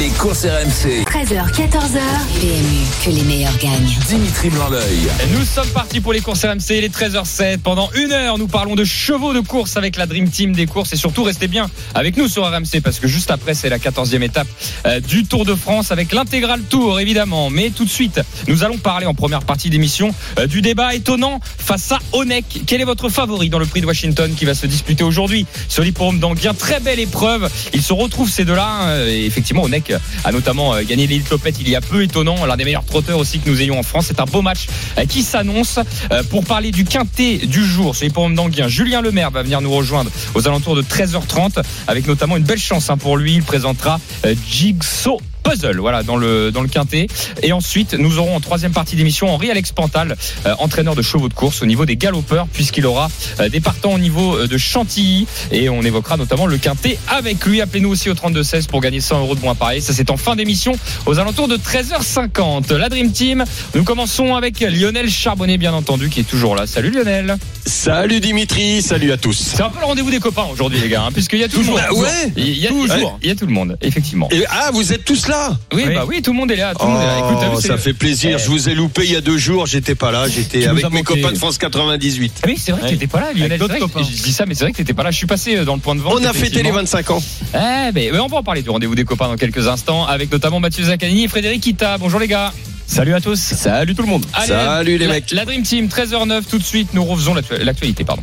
Les courses RMC. 13h, 14h. PMU, que les meilleurs gagnent. Dimitri Blanc-L'œil. Nous sommes partis pour les courses RMC, il est 13h07. Pendant une heure, nous parlons de chevaux de course avec la Dream Team des courses et surtout restez bien avec nous sur RMC parce que juste après, c'est la 14e étape euh, du Tour de France avec l'intégral Tour évidemment. Mais tout de suite, nous allons parler en première partie d'émission euh, du débat étonnant face à Onek. Quel est votre favori dans le prix de Washington qui va se disputer aujourd'hui? Sur l'hippodrome d'Anguien Très belle épreuve. Ils se retrouvent ces deux-là. hein, et effectivement, Onek a notamment euh, gagné l'élite Topette il y a peu. Étonnant, l'un des meilleurs trotteurs aussi que nous ayons en France. C'est un beau match euh, qui s'annonce. Euh, Pour parler du quintet du jour sur l'hippodrome d'Anguien, Julien Lemaire va venir nous rejoindre aux alentours de 13h30 avec notamment une belle chance hein, pour lui. Il présentera Jigsaw puzzle voilà dans le dans le quintet. Et ensuite nous aurons en troisième partie d'émission Henri Alex Pantal euh, entraîneur de chevaux de course au niveau des galopeurs puisqu'il aura euh, des partants au niveau euh, de Chantilly. Et on évoquera notamment le quintet avec lui. Appelez-nous aussi au 32 16 pour gagner 100 euros de moins pareil ça c'est en fin d'émission aux alentours de 13h50 la Dream Team nous commençons avec Lionel Charbonnet bien entendu qui est toujours là. Salut Lionel. Salut Dimitri, salut à tous. c'est un peu le rendez-vous des copains aujourd'hui les gars hein, puisqu'il y a tout le monde. Ah ouais il y a, Toujours. il y a tout le monde effectivement. Et- ah, vous êtes tous là oui, Oui. bah oui tout le monde est là tout le monde est là Écoute, vu, Oh, ça fait plaisir. Eh. Je vous ai loupé il y a deux jours. J'étais pas là. J'étais avec mes copains de France 98. Ah Oui, c'est vrai que Ouais. t'étais pas là, Lionel. Vrai que-. Je dis ça, mais c'est vrai que t'étais pas là. Je suis passé euh, dans le point de vente. On a fêté les effectivement. 25 ans. Eh ben, mais on va en parler du rendez-vous des copains dans quelques instants, avec notamment Mathieu Zaccanini et Frédéric Kita. Bonjour les gars. Salut à tous. Salut tout le monde. Allez, Salut les la- mecs. La Dream Team, 13h09, tout de suite, nous refaisons l'actu- l'actualité, pardon.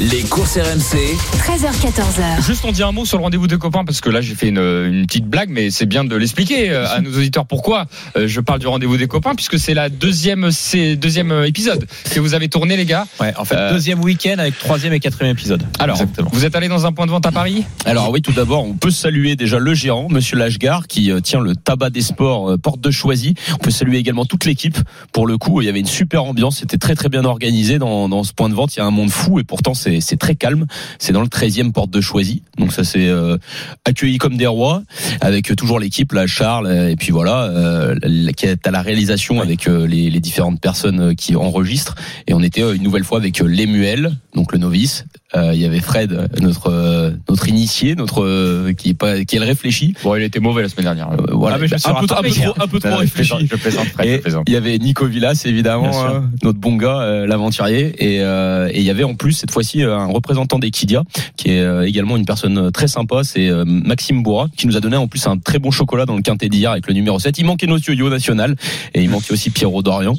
Les courses RMC. 13h, 14h. Juste, on dit un mot sur le rendez-vous des copains, parce que là, j'ai fait une, une petite blague, mais c'est bien de l'expliquer euh, à nos auditeurs pourquoi euh, je parle du rendez-vous des copains, puisque c'est la deuxième, c'est deuxième euh, épisode que vous avez tourné, les gars. Ouais, en fait, Euh, deuxième week-end avec troisième et quatrième épisode. Alors, Exactement. vous êtes allé dans un point de vente à Paris? Alors oui, tout d'abord, on peut saluer déjà le gérant, Monsieur Lashgar, qui tient le tabac des sports porte de Choisy. On peut saluer également toute l'équipe. Pour le coup, il y avait une super ambiance, c'était très très bien organisé dans, dans ce point de vente. Il y a un monde fou et pourtant c'est c'est très calme. C'est dans le 13e porte de Choisy, donc ça c'est euh, accueilli comme des rois, avec toujours l'équipe là, Charles euh, et puis voilà, euh, qui est à la réalisation avec euh, les, les différentes personnes qui enregistrent. Et on était une nouvelle fois avec Lemuel, donc le novice. Euh, il y avait Fred, notre euh, notre initié, notre euh, qui est pas qui est le réfléchi. Bon, il était mauvais la semaine dernière. Voilà, Ah, mais je un, peu, un peu rattrapé trop, un peu trop Non, réfléchi. je plaisante, Fred, je plaisante. il y avait Nico Villas évidemment, hein, notre bon gars, l'aventurier, et, euh, et il y avait en plus cette fois-ci un représentant d'Equidia, qui est également une personne très sympa, c'est Maxime Bourra, qui nous a donné en plus un très bon chocolat dans le quintet d'hier avec le numéro 7. Il manquait notre yo-yo national et il manquait aussi Pierrot Dorian.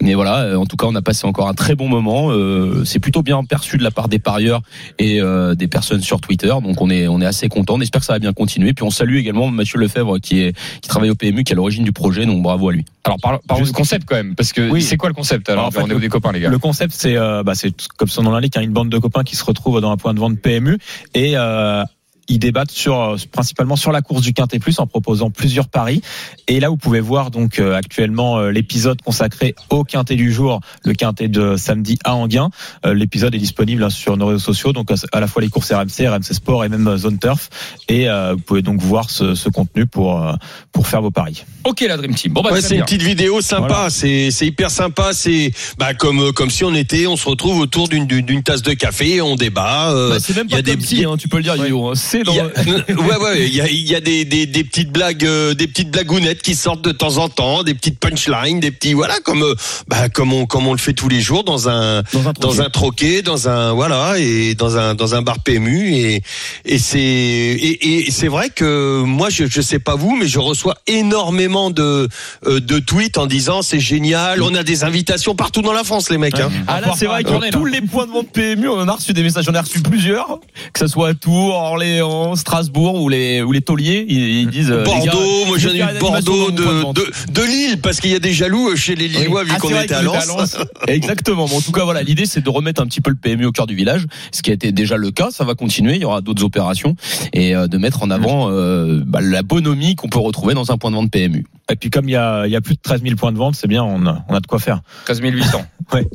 Mais voilà, en tout cas, on a passé encore un très bon moment. Euh, c'est plutôt bien perçu de la part des parieurs et euh, des personnes sur Twitter, donc on est on est assez content. On espère que ça va bien continuer. Puis on salue également Mathieu Lefebvre qui est qui travaille au PMU, qui est à l'origine du projet, donc bravo à lui. Alors parlons, du concept quand même, parce que Oui. c'est quoi le concept alors Alors, en fait, rendez-vous le- des copains les gars Le concept, c'est euh, bah, c'est comme son nom l'indique, hein, une bande de copains qui se retrouvent dans un point de vente PMU et euh, ils débattent sur euh, principalement sur la course du Quintet Plus en proposant plusieurs paris. Et là, vous pouvez voir donc euh, actuellement euh, l'épisode consacré au Quintet du jour, le Quintet de samedi à Anguin. Euh, l'épisode est disponible hein, sur nos réseaux sociaux, donc à la fois les courses RMC, RMC Sport et même euh, Zone Turf. Et euh, vous pouvez donc voir ce, ce contenu pour euh, pour faire vos paris. Ok la Dream Team. Bon bah Ouais, c'est une petite vidéo sympa. Voilà. C'est c'est hyper sympa. C'est bah comme comme si on était, on se retrouve autour d'une d'une d'une tasse de café, on débat. euh, Bah, c'est même il y a pas des si, hein, tu peux le dire, hein. Dans Il y a- ouais, ouais, il y a, il y a des, des, des petites blagues, euh, des petites blagounettes qui sortent de temps en temps, des petites punchlines, des petits, voilà, comme, euh, bah, comme on, comme on le fait tous les jours dans un, Dans un dans un troquet, dans un, voilà, et dans un, dans un bar PMU, et, et c'est, et, et c'est vrai que moi, je, je sais pas vous, mais je reçois énormément de, euh, de tweets en disant c'est génial, on a des invitations partout dans la France, les mecs, hein. Ah là, c'est vrai que tous les points de vente PMU, on en a reçu des messages, j'en ai reçu plusieurs, que ce soit à Tours, Orléans, Strasbourg ou les ou les tauliers, ils, ils disent euh, gars, Bordeaux, moi je j'en ai eu Bordeaux, de de, vente. de, de Lille, parce qu'il y a des jaloux chez les Lillois vu Ah, qu'on était à Lens. Exactement. Bon, en tout cas, voilà, l'idée c'est de remettre un petit peu le PMU au cœur du village, ce qui a été déjà le cas. Ça va continuer. Il y aura d'autres opérations et euh, de mettre en avant euh, bah, la bonhomie qu'on peut retrouver dans un point de vente PMU. Et puis comme il y a, il y a plus de 13 000 points de vente, c'est bien, on a, on a de quoi faire. 13 800. Ouais.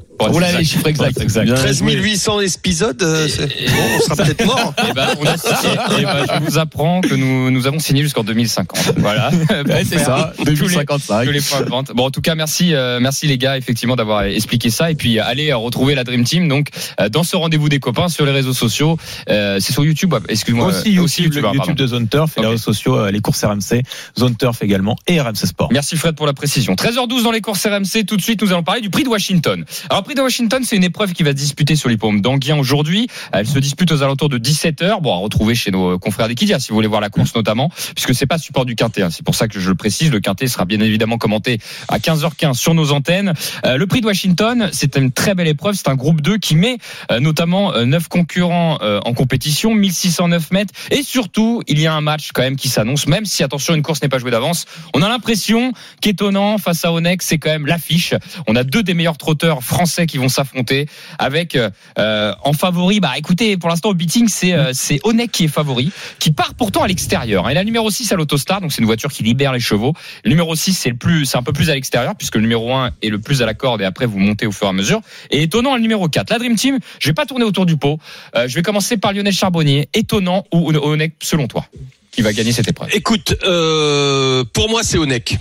Les chiffres exacts. exact. Bien 13 joué. 800 épisodes, euh, bon, on sera peut-être mort. Eh ben, on a eh ben, je vous apprends que nous, nous avons signé jusqu'en 2050. Voilà. Ouais, c'est ça, Tous les- 2055. tous les points de vente. Bon, en tout cas, merci, euh, merci les gars, effectivement, d'avoir expliqué ça. Et puis, allez euh, retrouver la Dream Team. Donc, euh, dans ce rendez-vous des copains sur les réseaux sociaux, euh, c'est sur YouTube. Excuse-moi. Aussi euh, YouTube, le hein, YouTube pardon. de Zone Turf et les réseaux sociaux, euh, les courses RMC, Zone Turf également et RMC Sport. Merci Fred pour la précision. 13h12 dans les courses RMC. Tout de suite, nous allons parler du prix de Washington. Alors, le prix de Washington, c'est une épreuve qui va se disputer sur l'hippodrome d'Anguien aujourd'hui. Elle se dispute aux alentours de 17h. Bon, à retrouver chez nos confrères d'Equidia si vous voulez voir la course notamment, puisque c'est pas support du Quintet. hein. C'est pour ça que je le précise. Le Quintet sera bien évidemment commenté à 15h15 sur nos antennes. Euh, le prix de Washington, c'est une très belle épreuve. C'est un groupe 2 qui met euh, notamment euh, 9 concurrents euh, en compétition, 1609 mètres. Et surtout, il y a un match quand même qui s'annonce, même si attention, une course n'est pas jouée d'avance. On a l'impression qu'étonnant face à Onex, c'est quand même l'affiche. On a deux des meilleurs trotteurs français qui vont s'affronter avec euh, en favori. Bah écoutez, pour l'instant au beating, c'est euh, c'est Onek qui est favori, qui part pourtant à l'extérieur. hein. Et la numéro 6 à l'Autostar, donc c'est une voiture qui libère les chevaux. Le numéro 6, c'est le plus c'est un peu plus à l'extérieur puisque le numéro 1 est le plus à la corde et après vous montez au fur et à mesure. Et étonnant le numéro 4. La Dream Team, je vais pas tourner autour du pot. Euh, je vais commencer par Lionel Charbonnier. Étonnant ou Onek selon toi qui va gagner cette épreuve? Écoute, euh, pour moi, c'est Onek.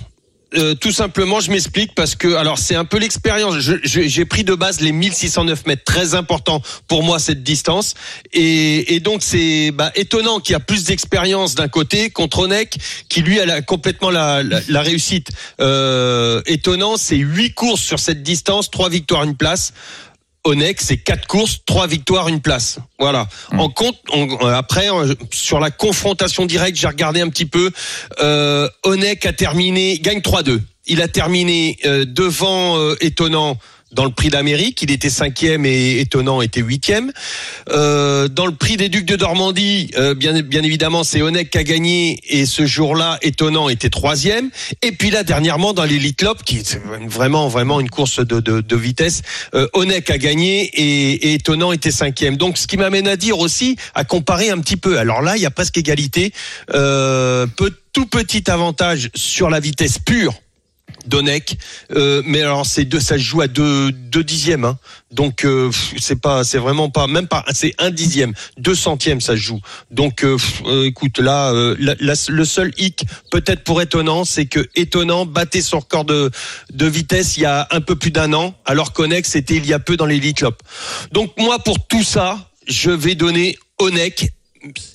Euh, tout simplement, je m'explique parce que alors c'est un peu l'expérience. J'ai pris de base les 1609 mètres, très important pour moi cette distance, et, donc c'est bah, étonnant qu'il y a plus d'expérience d'un côté contre Onek qui lui a la- complètement la réussite. Euh, étonnant, c'est huit courses sur cette distance, trois victoires, une place. Onek, c'est quatre courses, trois victoires, une place. Voilà. En compte, on- euh, après euh, sur la confrontation directe, j'ai regardé un petit peu. Euh, a terminé, gagne 3-2. Il a terminé euh, devant euh, étonnant dans le prix d'Amérique. Il était cinquième et étonnant était huitième. Euh, dans le prix des Ducs de Normandie, euh, bien, bien évidemment, c'est Onek qui a gagné et ce jour-là, étonnant était troisième. Et puis là, dernièrement, dans l'Elite Lop, qui est vraiment, vraiment une course de, vitesse, euh, a gagné et, et étonnant était cinquième. Donc, ce qui m'amène à dire aussi, à comparer un petit peu. Alors là, il y a presque égalité. Euh, peu, tout petit avantage sur la vitesse pure d'Onek, euh, mais alors c'est deux, ça joue à deux, deux dixièmes, hein. donc euh, c'est pas, c'est vraiment pas, même pas, c'est un dixième, deux centièmes ça joue. Donc, euh, euh, écoute, là, euh, la- le seul hic, peut-être pour étonnant, c'est que étonnant battait son record de, de vitesse il y a un peu plus d'un an, alors qu'Onek c'était il y a peu dans l'Elite Lop. Donc moi, pour tout ça, je vais donner Onek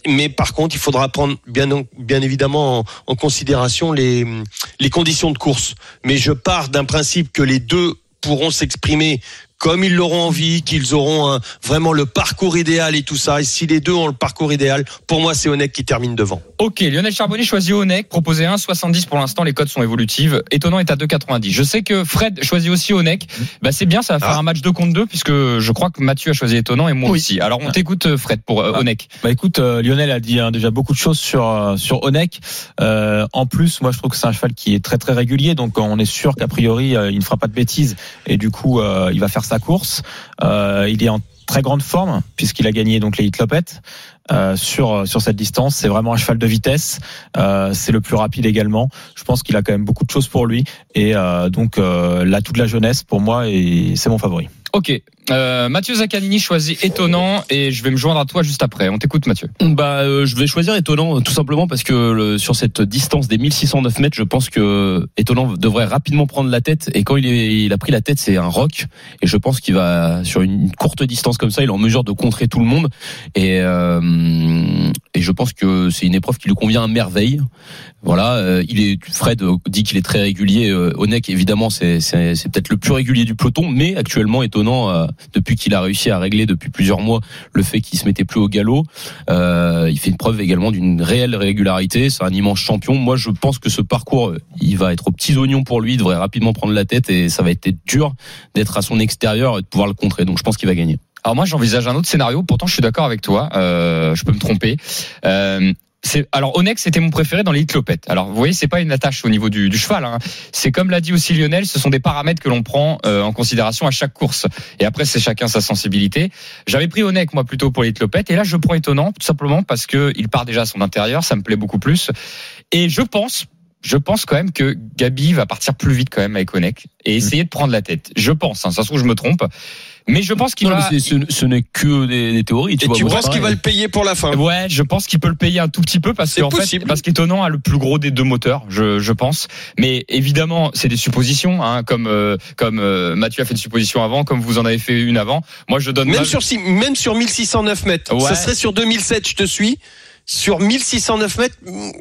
mais par contre, il faudra prendre bien, évidemment en, considération les conditions de course. Mais je pars d'un principe que les deux pourront s'exprimer comme ils l'auront envie, qu'ils auront un- vraiment le parcours idéal et tout ça. Et si les deux ont le parcours idéal, pour moi, c'est Onek qui termine devant. Ok, Lionel Charbonnier choisit Onek, proposé 1,70 pour l'instant, les codes sont évolutives. Étonnant est à 2,90. Je sais que Fred choisit aussi Onek. Bah c'est bien, ça va faire Ah. un match 2 contre 2 puisque je crois que Mathieu a choisi Étonnant et moi Oui. aussi. Alors on t'écoute euh, Fred pour euh, Ah. Onek. Bah écoute, euh, Lionel a dit hein, déjà beaucoup de choses sur euh, sur Onek. Euh, en plus, moi je trouve que c'est un cheval qui est très très régulier, donc on est sûr qu'a priori euh, il ne fera pas de bêtises et du coup euh, il va faire sa course. Euh, il est en très grande forme puisqu'il a gagné donc les Hitlopettes euh, sur sur cette distance. C'est vraiment un cheval de vitesse. Euh, c'est le plus rapide également. Je pense qu'il a quand même beaucoup de choses pour lui et donc là toute la jeunesse pour moi et c'est mon favori. Ok, euh, Mathieu Zaccanini choisit Étonnant et je vais me joindre à toi juste après. On t'écoute Mathieu. Bah, euh, je vais choisir étonnant euh, tout simplement parce que le- sur cette distance des 1609 mètres, je pense que étonnant devrait rapidement prendre la tête et quand il, est, il a pris la tête, c'est un rock et je pense qu'il va sur une courte distance comme ça, il est en mesure de contrer tout le monde et euh, et je pense que c'est une épreuve qui lui convient à merveille. Voilà, euh, il est Fred dit qu'il est très régulier. Euh, Onek évidemment c'est c'est peut-être le plus régulier du peloton, mais actuellement étonnant euh, depuis qu'il a réussi à régler depuis plusieurs mois le fait qu'il se mettait plus au galop. Euh, il fait une preuve également d'une réelle régularité. C'est un immense champion. Moi, je pense que ce parcours, euh, il va être aux petits oignons pour lui. Il devrait rapidement prendre la tête et ça va être dur d'être à son extérieur et de pouvoir le contrer. Donc, je pense qu'il va gagner. Alors moi j'envisage un autre scénario. Pourtant je suis d'accord avec toi. Je peux me tromper. Alors Onex c'était mon préféré dans les Hitlopettes. Alors vous voyez c'est pas une attache au niveau du, du cheval. Hein. C'est comme l'a dit aussi Lionel, ce sont des paramètres que l'on prend euh, en considération à chaque course. Et après c'est chacun sa sensibilité. J'avais pris Onek moi plutôt pour les Hitlopettes et là je prends étonnant tout simplement parce que il part déjà à son intérieur, ça me plaît beaucoup plus. Et je pense je pense quand même que Gabi va partir plus vite quand même avec Onek et essayer de prendre la tête. Je pense, hein, ça se trouve je me trompe, mais je pense qu'il Non, va. mais ce, ce n'est que des, des théories. Tu Et vois, tu penses qu'il va le payer pour la fin? Ouais, je pense qu'il peut le payer un tout petit peu parce qu'en fait, parce qu'étonnant a le plus gros des deux moteurs, je, je pense. Mais évidemment, c'est des suppositions, hein, comme euh, comme euh, Mathieu a fait une supposition avant, comme vous en avez fait une avant. Moi, je donne Même ma- sur, six- même sur 1609 mètres. Ouais. Ça serait sur 2007, je te suis. Sur 1609 mètres,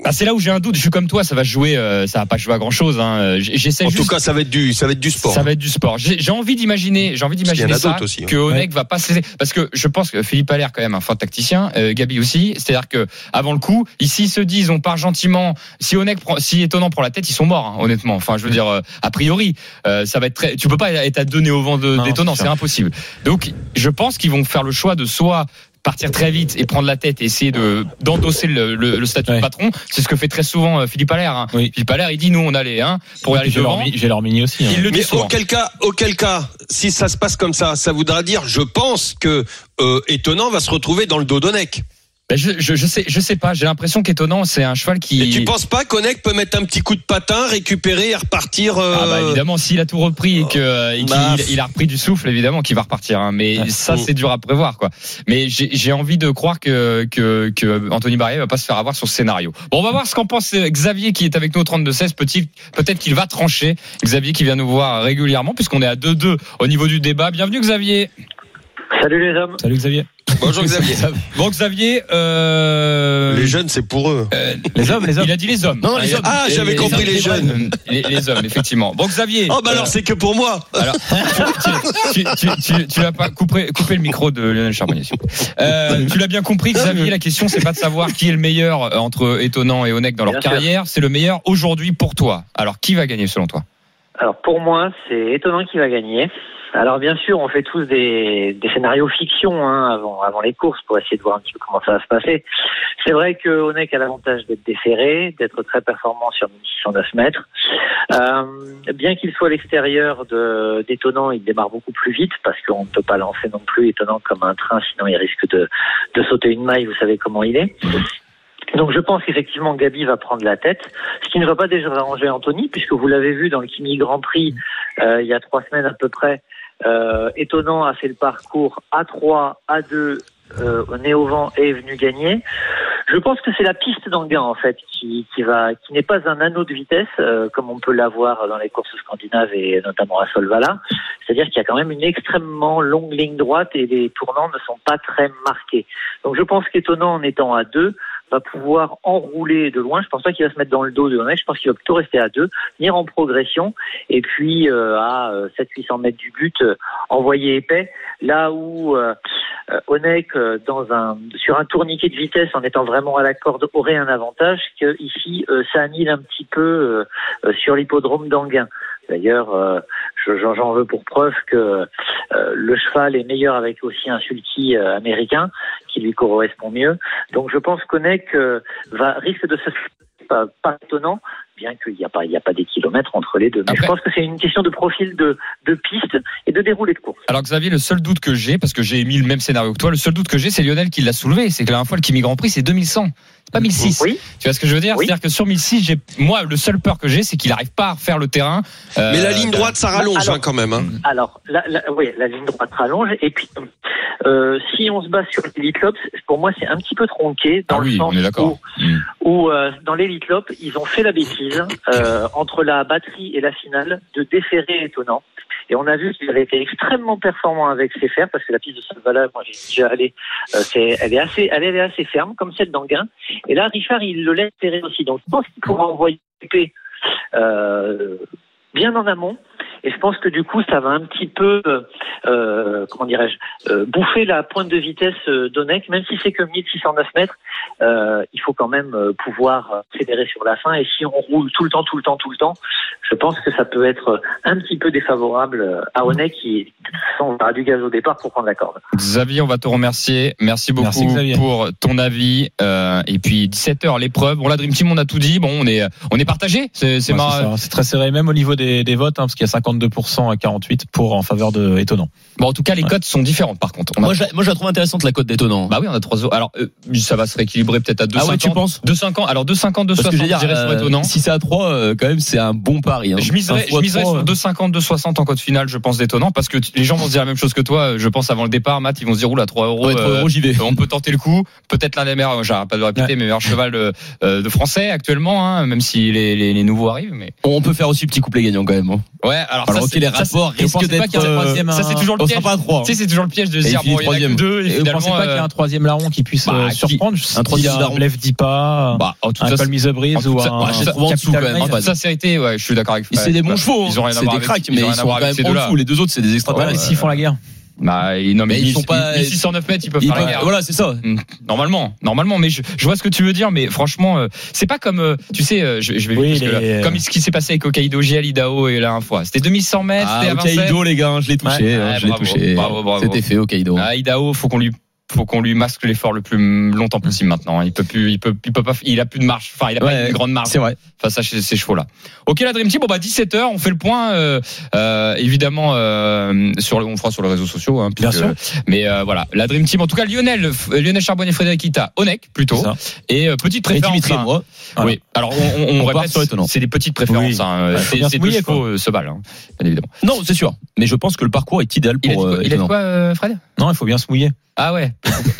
Ah, c'est là où j'ai un doute. Je suis comme toi, ça va jouer, euh, ça va pas jouer à grand chose. Hein. J- J'essaie en juste. tout cas, ça va être du, ça va être du sport. Ça va être du sport. J'ai j'ai envie d'imaginer, j'ai envie d'imaginer a ça, aussi, hein. que Onek va pas cesser, parce que je pense que Philippe Allaire quand même un fin tacticien, euh, Gabi aussi. C'est-à-dire que avant le coup, ici ils se disent, on part gentiment. Si Onek prend, si étonnant pour la tête, ils sont morts, hein, honnêtement. Enfin, je veux dire, euh, a priori, euh, ça va être très. Tu peux pas être à deux nez au vent d'étonnant, c'est impossible. Donc, je pense qu'ils vont faire le choix de soit partir très vite et prendre la tête et essayer de d'endosser le, le, le statut de patron. C'est ce que fait très souvent euh, Philippe Allaire. hein. Oui. Philippe Allaire, il dit nous on a les hein, pour aller J'ai leur, devant. mi- j'ai leur mini aussi. hein. Il le dit Mais souvent. auquel cas, auquel cas, si ça se passe comme ça, ça voudra dire, je pense que euh, étonnant va se retrouver dans le dos d'Onek. Ben, je, je, je sais, je sais pas. J'ai l'impression qu'étonnant, c'est un cheval qui. Et tu penses pas qu'Onek peut mettre un petit coup de patin, récupérer et repartir euh, Ah bah évidemment, s'il a tout repris et que et qu'il Bah, il a repris du souffle, évidemment qu'il va repartir. hein. Mais Ouais. ça, c'est dur à prévoir, quoi. Mais j'ai j'ai envie de croire que que que Anthony Barrier va pas se faire avoir sur ce scénario. Bon, on va voir ce qu'en pense euh, Xavier qui est avec nous au 32 16. Petit, peut-être qu'il va trancher. Xavier qui vient nous voir régulièrement puisqu'on est à 2-2 au niveau du débat. Bienvenue Xavier. Salut les hommes. Salut Xavier. Bonjour Xavier. Bon Xavier, euh, Les jeunes, c'est pour eux. euh, Les hommes, les hommes. il a dit les hommes. Non, les hommes. Ah, j'avais compris les jeunes. Les, les hommes, effectivement. Bon Xavier. Oh bah euh, alors c'est que pour moi. Alors, tu, tu, tu, tu, tu l'as pas coupé, coupé le micro de Lionel Charbonnier. Euh, tu l'as bien compris, Xavier. La question, c'est pas de savoir qui est le meilleur euh, entre Étonnant et Onek dans leur Bien carrière. C'est le meilleur aujourd'hui pour toi. Alors, qui va gagner selon toi? Alors pour moi, c'est étonnant qui va gagner. Alors bien sûr, on fait tous des, des scénarios fiction hein, avant, avant les courses pour essayer de voir un petit peu comment ça va se passer. C'est vrai que Onek a l'avantage d'être déféré, d'être très performant sur 1609 mètres. Euh, bien qu'il soit à l'extérieur d'étonnant, il démarre beaucoup plus vite parce qu'on ne peut pas lancer non plus étonnant comme un train, sinon il risque de, de sauter une maille. Vous savez comment il est. Donc je pense qu'effectivement Gabi va prendre la tête, ce qui ne va pas déranger Anthony, puisque vous l'avez vu dans le Kimi Grand Prix euh, il y a trois semaines à peu près. Euh, étonnant a fait le parcours A3, A2, euh, au nez au vent et est venu gagner. Je pense que c'est la piste d'Anguin en fait qui, qui va, qui n'est pas un anneau de vitesse euh, comme on peut l'avoir dans les courses scandinaves et notamment à Solvala. C'est-à-dire qu'il y a quand même une extrêmement longue ligne droite et les tournants ne sont pas très marqués. Donc je pense qu'étonnant en étant à 2 va pouvoir enrouler de loin. Je pense pas qu'il va se mettre dans le dos de Onek. Je pense qu'il va plutôt rester à 2, venir en progression et puis euh, à 700-800 mètres du but euh, envoyer épais. Là où euh, euh, euh, dans un sur un tourniquet de vitesse en étant vraiment à la corde aurait un avantage que ici euh, ça annule un petit peu euh, euh, sur l'hippodrome d'Anguin. D'ailleurs, euh, je- j'en veux pour preuve que euh, le cheval est meilleur avec aussi un sulky euh, américain qui lui correspond mieux. Donc je pense qu'Onek va risque de se pas, pas étonnant, bien qu'il n'y a pas il y a pas des kilomètres entre les deux. Mais Après- je pense que c'est une question de profil de, de piste et de déroulé de course. Alors Xavier, le seul doute que j'ai, parce que j'ai émis le même scénario que toi, le seul doute que j'ai, c'est Lionel qui l'a soulevé. C'est que la dernière fois, le Kimi Grand Prix, c'est 2100. C'est pas 1006. Oui. Tu vois ce que je veux dire? Oui. C'est-à-dire que sur 1006, j'ai, moi, le seul peur que j'ai, c'est qu'il n'arrive pas à faire le terrain. euh, Mais la ligne droite, ça rallonge alors- hein, quand même. Hein. Alors, la, la, oui, la ligne droite rallonge. Et puis, euh, si on se base sur l'Elite Lop, pour moi, c'est un petit peu tronqué dans Ah le oui, sens on est d'accord. où, Mm. où, euh, dans l'Elite Lop, ils ont fait la bêtise euh, entre la batterie et la finale de déférer étonnant. Et on a vu qu'il avait été extrêmement performant avec ses fers parce que la piste de Solvala, moi j'ai déjà allé, euh, c'est, elle est assez, elle est assez ferme comme celle d'Anguin. Et là, Richard, il le laisse ferrer aussi. Donc, je pense qu'il pourra envoyer euh, bien en amont. Et je pense que du coup, ça va un petit peu, euh, euh, comment dirais-je, euh, bouffer la pointe de vitesse euh, d'Onek, même si c'est que 1609 mètres. euh, il faut quand même euh, pouvoir fédérer sur la fin. Et si on roule tout le temps, tout le temps, tout le temps, je pense que ça peut être un petit peu défavorable à René qui, de toute façon, aura du gaz au départ pour prendre la corde. Xavier, on va te remercier. Merci beaucoup Merci, Xavier. pour ton avis. Euh, et puis 17h l'épreuve. Bon la Dream Team, on a tout dit. Bon, on est on est partagé. C'est Ouais, marrant. c'est très serré, même au niveau des, des votes, hein, parce qu'il y a 52% à 48 pour en faveur de étonnant. Bon, en tout cas, les cotes sont différentes. Par contre, a- Moi, je, la- moi, je la trouve intéressante la cote d'étonnant. bah oui, on a trois. euros. Alors, euh, ça va se rééquilibrer peut-être à 2,50. Ah ouais, tu penses 2,50. Alors 2,50, 2,60. Parce que je dirais sur euh, étonnant. si c'est à 3, euh, quand même, c'est un bon pari. Hein. Je miserais, je miserais trois, sur euh, 2,50, 2,60 en code finale, je pense, d'étonnant, parce que les gens vont se dire la même chose que toi. Je pense avant le départ, Matt, ils vont se dire, oula, 3 euros. Ouais, 3 euh, euros, j'y vais. on peut tenter le coup. Peut-être l'un des meilleurs, j'arrête pas de répéter, mais meilleur cheval de, de français actuellement, hein, même si les, les, les nouveaux arrivent. Mais On peut faire aussi petit couplet gagnant quand même. hein. ouais, alors, Alors, ça, ok, c'est- les ça, c'est- rapports risquent d'être. qu'il y avait un euh, troisième, ça, c'est toujours le on piège. sera pas à 3. Tu sais, c'est toujours le piège de se dire, bon, il y en a que troisième. deux, et vous finalement, pensez pas qu'il y a un troisième larron qui puisse bah, euh, qui- surprendre un troisième larron. Blef dit pas, bah, un façon- Col Mise en Brise toute ou un. En Knight. toute sincérité, ouais, je suis d'accord avec Fred. c'est des bons Bah, chevaux. Ils ont rien à C'est voir des avec- cracks, mais ils sont quand même en dessous. Les deux autres, c'est des Ouais, extraterrestres. s'ils font la guerre. Bah, non, mais, Mais ils sont pas- 1609 mètres, ils peuvent Ils faire la peuvent- guerre. Voilà, c'est ça. Mm, Normalement, normalement, mais je, je vois ce que tu veux dire, mais franchement, euh, c'est pas comme, euh, tu sais, euh, je, je vais Oui, parce les- comme ce qui s'est passé avec Hokkaido GL Idaho et la dernière fois. C'était 2100 mètres, Ah, c'était. Hokkaido, les gars, je l'ai touché. Ouais, hein, ouais, je l'ai bravo, touché. bravo, bravo. C'était fait, Hokkaido. Ah, Idaho, faut qu'on lui, faut qu'on lui masque l'effort le plus longtemps possible maintenant. Il peut plus, il peut, il peut pas, il a plus de marge. Enfin, il a pas une grande marge C'est vrai. face à ces, ces chevaux-là. Ok, la Dream Team, bon bah 17h, on fait le point, euh, euh, évidemment, euh, sur le, on fera sur les réseaux sociaux. Hein, Bien sûr. Mais euh, voilà, la Dream Team, en tout cas Lionel, F- Lionel Charbonnier, Frédéric Ita, Onek plutôt, C'est ça. et euh, petite Et préférence. Et hein. moi. Oui, alors on, on, on répète, c'est des petites préférences. Oui. Hein. C'est deux chevaux euh, se valent, hein, bien évidemment. Non, c'est sûr. Mais je pense que le parcours est idéal Il pour euh, il a dit étonnant. quoi euh, Fred? Non, il faut bien se mouiller. Ah ouais.